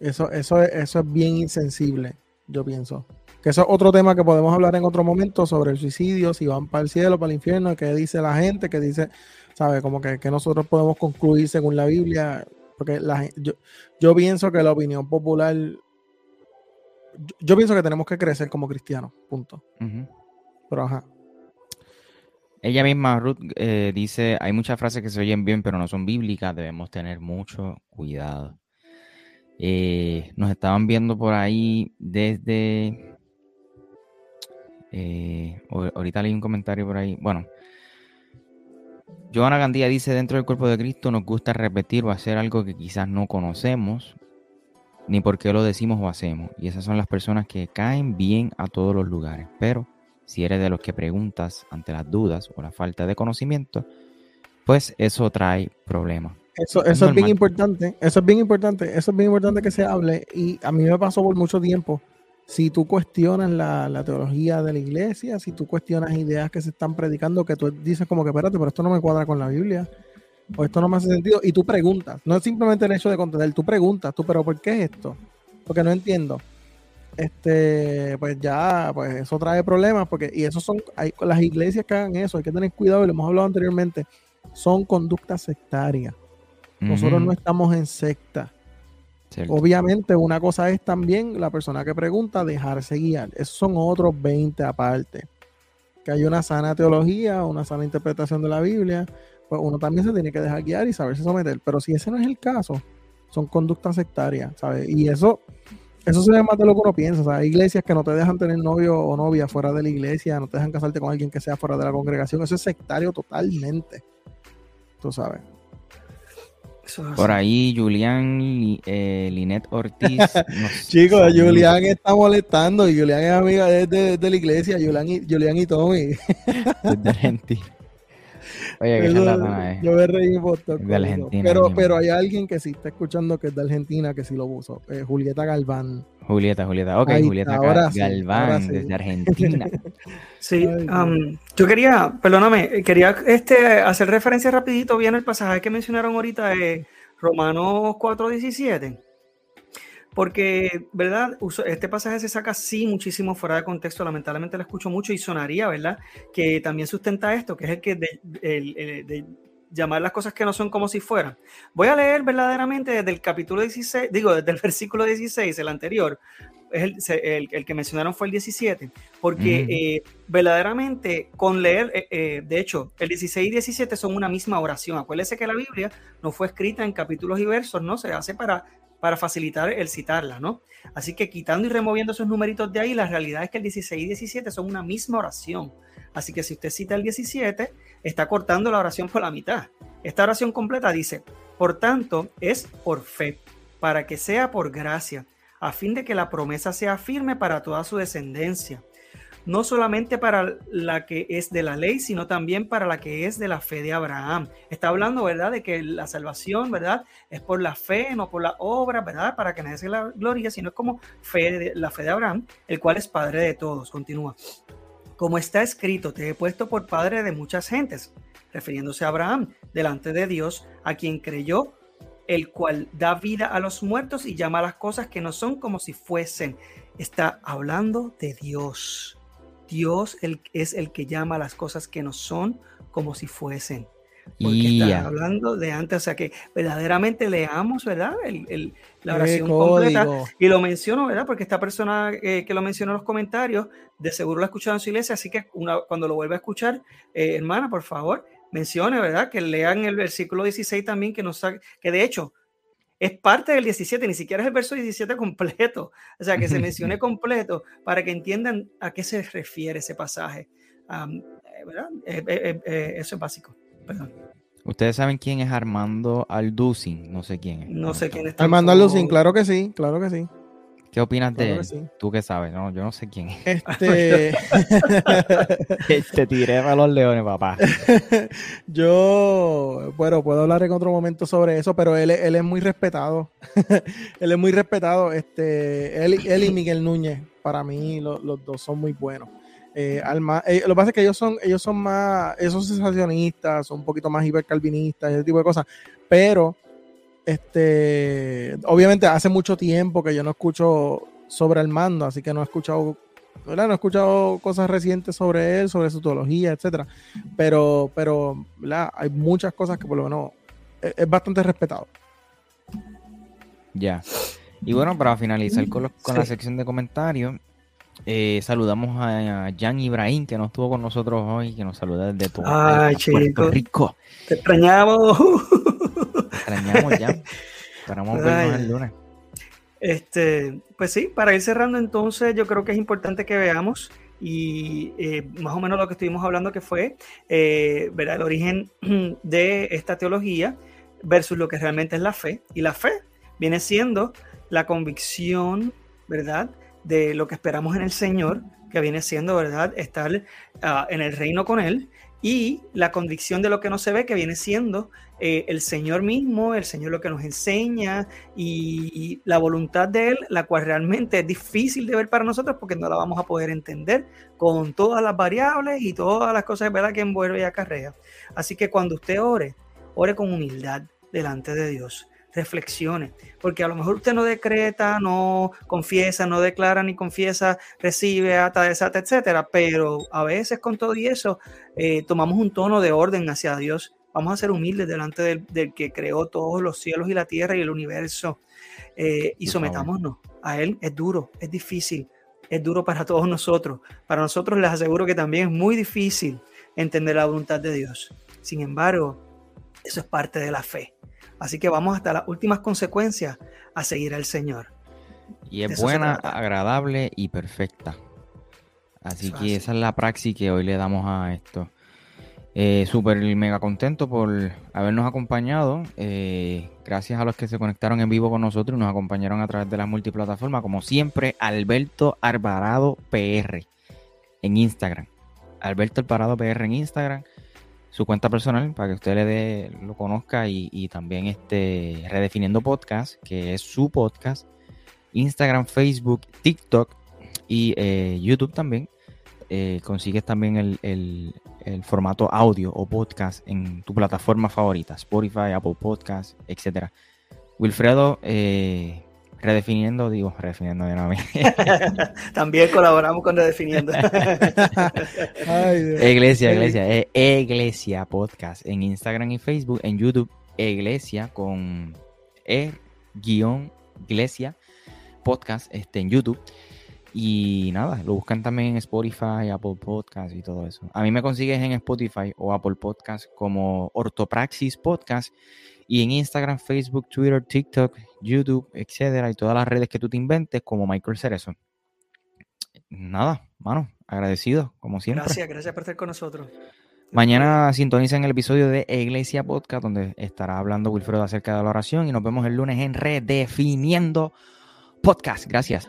eso, eso, eso es bien insensible, yo pienso. Que eso es otro tema que podemos hablar en otro momento sobre el suicidio, si van para el cielo, para el infierno, qué dice la gente, qué dice ¿sabe? Como que, nosotros podemos concluir según la Biblia, porque la, yo, yo pienso que la opinión popular, yo, pienso que tenemos que crecer como cristianos, punto. Pero ajá. Ella misma, Ruth, eh, dice, hay muchas frases que se oyen bien, pero no son bíblicas, debemos tener mucho cuidado. Eh, nos estaban viendo por ahí desde... Eh, ahorita leí un comentario por ahí. Bueno, Joana Gandía dice, dentro del cuerpo de Cristo nos gusta repetir o hacer algo que quizás no conocemos, ni por qué lo decimos o hacemos. Y esas son las personas que caen bien a todos los lugares. Pero si eres de los que preguntas ante las dudas o la falta de conocimiento, pues eso trae problemas. Eso, eso es bien importante, eso es bien importante, eso es bien importante que se hable. Y a mí me pasó por mucho tiempo si tú cuestionas la, teología de la iglesia, si tú cuestionas ideas que se están predicando, que tú dices como que, espérate, pero esto no me cuadra con la Biblia, o esto no me hace sentido, y tú preguntas, no es simplemente el hecho de contender, tú preguntas, tú, pero ¿por qué es esto? Porque no entiendo. Este, pues ya, pues eso trae problemas, porque, y eso son, hay, las iglesias que hagan eso, hay que tener cuidado, y lo hemos hablado anteriormente, son conductas sectarias. Nosotros no estamos en secta. Obviamente, una cosa es también la persona que pregunta dejarse guiar. Esos son otros 20 aparte. Que hay una sana teología, una sana interpretación de la Biblia, pues uno también se tiene que dejar guiar y saberse someter. Pero si ese no es el caso, son conductas sectarias, ¿sabes? Y eso, eso se ve más de lo que uno piensa. ¿sabes? Hay iglesias que no te dejan tener novio o novia fuera de la iglesia, no te dejan casarte con alguien que sea fuera de la congregación. Eso es sectario totalmente. Tú sabes. Por ahí, Julián eh, Linet Ortiz. [laughs] Chicos, Julián está molestando y Julián es amiga de, la iglesia, Julián y, Julián y Tommy. de Argentina. Oye, qué es. Yo me reí todo. De Argentina. Pero, pero hay alguien que sí está escuchando que es de Argentina, que sí lo puso. Eh, Julieta Galván. Julieta, Julieta. Ok, Julieta Galván, desde Argentina. [laughs] Sí, um, yo quería, perdóname, quería este, hacer referencia rapidito bien el pasaje que mencionaron ahorita de Romanos 4.17. Porque, ¿verdad? Este pasaje se saca sí muchísimo fuera de contexto, lamentablemente lo escucho mucho y sonaría, ¿verdad? Que también sustenta esto, que es el que de, llamar las cosas que no son como si fueran. Voy a leer verdaderamente desde el capítulo 16, digo, desde el [laughs] versículo 16, el anterior, es el, el, que mencionaron fue el 17, porque eh, verdaderamente con leer, eh, eh, de hecho, el 16 y 17 son una misma oración. Acuérdese que la Biblia no fue escrita en capítulos y versos, ¿no? Se hace para, para facilitar el citarla, ¿no? Así que quitando y removiendo esos numeritos de ahí, la realidad es que el 16 y 17 son una misma oración. Así que si usted cita el 17, está cortando la oración por la mitad. Esta oración completa dice, por tanto, es por fe, para que sea por gracia, a fin de que la promesa sea firme para toda su descendencia, no solamente para la que es de la ley, sino también para la que es de la fe de Abraham. Está hablando, ¿verdad?, de que la salvación, ¿verdad?, es por la fe, no por la obra, ¿verdad?, para que nadie se la gloria, sino es como fe de, la fe de Abraham, el cual es padre de todos. Continúa. Como está escrito, te he puesto por padre de muchas gentes, refiriéndose a Abraham, delante de Dios, a quien creyó, el cual da vida a los muertos y llama a las cosas que no son como si fuesen. Está hablando de Dios. Dios es el que llama las cosas que no son como si fuesen. Porque está hablando de antes, o sea que verdaderamente leamos, ¿verdad? El, la oración completa. Y lo menciono, ¿verdad? Porque esta persona eh, que lo mencionó en los comentarios, de seguro lo ha escuchado en su iglesia, así que cuando lo vuelva a escuchar, eh, hermana, por favor, mencione, ¿verdad? Que lean el versículo 16 también, que nos que de hecho es parte del 17, ni siquiera es el verso 17 completo, o sea, que se [laughs] mencione completo para que entiendan a qué se refiere ese pasaje. Eh, ¿verdad? eso es básico. Ustedes saben quién es Armando Alducin, no sé quién es. No sé quién es. Armando Alducin, claro que sí, claro que sí. ¿Qué opinas de él? Tú qué sabes, no, yo no sé quién es. Este. [laughs] Te tiré a los leones, papá. [laughs] yo, bueno, puedo hablar en otro momento sobre eso, pero él, él es muy respetado. [laughs] él es muy respetado. Este, él, él y Miguel Núñez, para mí, los dos son muy buenos. Eh, eh, lo que pasa es que ellos son, ellos son más, ellos son sensacionistas, son un poquito más hipercalvinistas, ese tipo de cosas. Pero, este, obviamente hace mucho tiempo que yo no escucho sobre el mando, así que no he escuchado, ¿verdad? No he escuchado cosas recientes sobre él, sobre su teología, etcétera. Pero, pero, Hay muchas cosas que por lo menos es, es bastante respetado. Ya. Y bueno, para finalizar con, con la sección de comentarios, eh, saludamos a Jan Ibrahim, que no estuvo con nosotros hoy, que nos saluda desde todo Ay, Puerto Rico. Te extrañamos. Te extrañamos, Jan. [laughs] Esperamos vernos el lunes. Este, pues sí, para ir cerrando entonces, yo creo que es importante que veamos y eh, más o menos lo que estuvimos hablando que fue eh, ver el origen [clears throat] de esta teología versus lo que realmente es la fe. Y la fe viene siendo la convicción, ¿verdad? de lo que esperamos en el Señor, que viene siendo, ¿verdad?, estar ah, en el reino con Él, y la convicción de lo que no se ve, que viene siendo eh, el Señor mismo, el Señor lo que nos enseña y, la voluntad de Él, la cual realmente es difícil de ver para nosotros porque no la vamos a poder entender con todas las variables y todas las cosas ¿verdad? que envuelve y acarrea. Así que cuando usted ore, ore con humildad delante de Dios reflexione, porque a lo mejor usted no decreta, no confiesa, no declara ni confiesa, recibe, ata, desata, etcétera, pero a veces con todo y eso eh, tomamos un tono de orden hacia Dios. Vamos a ser humildes delante del, que creó todos los cielos y la tierra y el universo eh, y sometámonos a Él. Es duro, es difícil, es duro para todos nosotros. Para nosotros les aseguro que también es muy difícil entender la voluntad de Dios. Sin embargo, eso es parte de la fe. Así que vamos hasta las últimas consecuencias a seguir al Señor. Y es buena, agradable y perfecta. Así que esa es la praxis que hoy le damos a esto. Eh, Súper mega contento por habernos acompañado. Eh, gracias a los que se conectaron en vivo con nosotros y nos acompañaron a través de las multiplataformas. Como siempre, Alberto Alvarado PR en Instagram. Alberto Alvarado PR en Instagram su cuenta personal para que usted le dé, lo conozca y, también este Redefiniendo Podcast, que es su podcast, Instagram, Facebook, TikTok y eh, YouTube también. Eh, consigues también el, formato audio o podcast en tu plataforma favorita, Spotify, Apple Podcast, etcétera. Wilfredo, eh, Redefiniendo, digo, redefiniendo de nuevo. [laughs] También colaboramos con Redefiniendo. [laughs] iglesia, iglesia, eh, iglesia podcast en Instagram y Facebook, en YouTube, iglesia con e guion iglesia. podcast este, en YouTube. Y nada, lo buscan también en Spotify, Apple Podcast y todo eso. A mí me consigues en Spotify o Apple Podcast como Ortopraxis Podcast y en Instagram, Facebook, Twitter, TikTok, YouTube, etcétera, y todas las redes que tú te inventes como Michael Cerezo. Nada, mano, agradecido, como siempre. Gracias, gracias por estar con nosotros. Mañana sintonicen el episodio de Iglesia Podcast, donde estará hablando Wilfredo acerca de la oración. Y nos vemos el lunes en Redefiniendo Podcast. Gracias.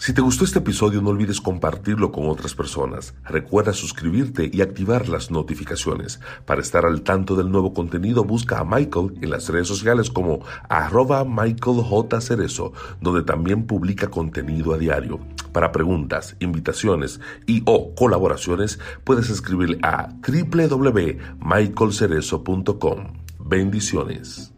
Si te gustó este episodio no olvides compartirlo con otras personas. Recuerda suscribirte y activar las notificaciones. Para estar al tanto del nuevo contenido busca a Michael en las redes sociales como arroba Michael J. Cerezo, donde también publica contenido a diario. Para preguntas, invitaciones y o colaboraciones puedes escribir a www.michaelcerezo.com. Bendiciones.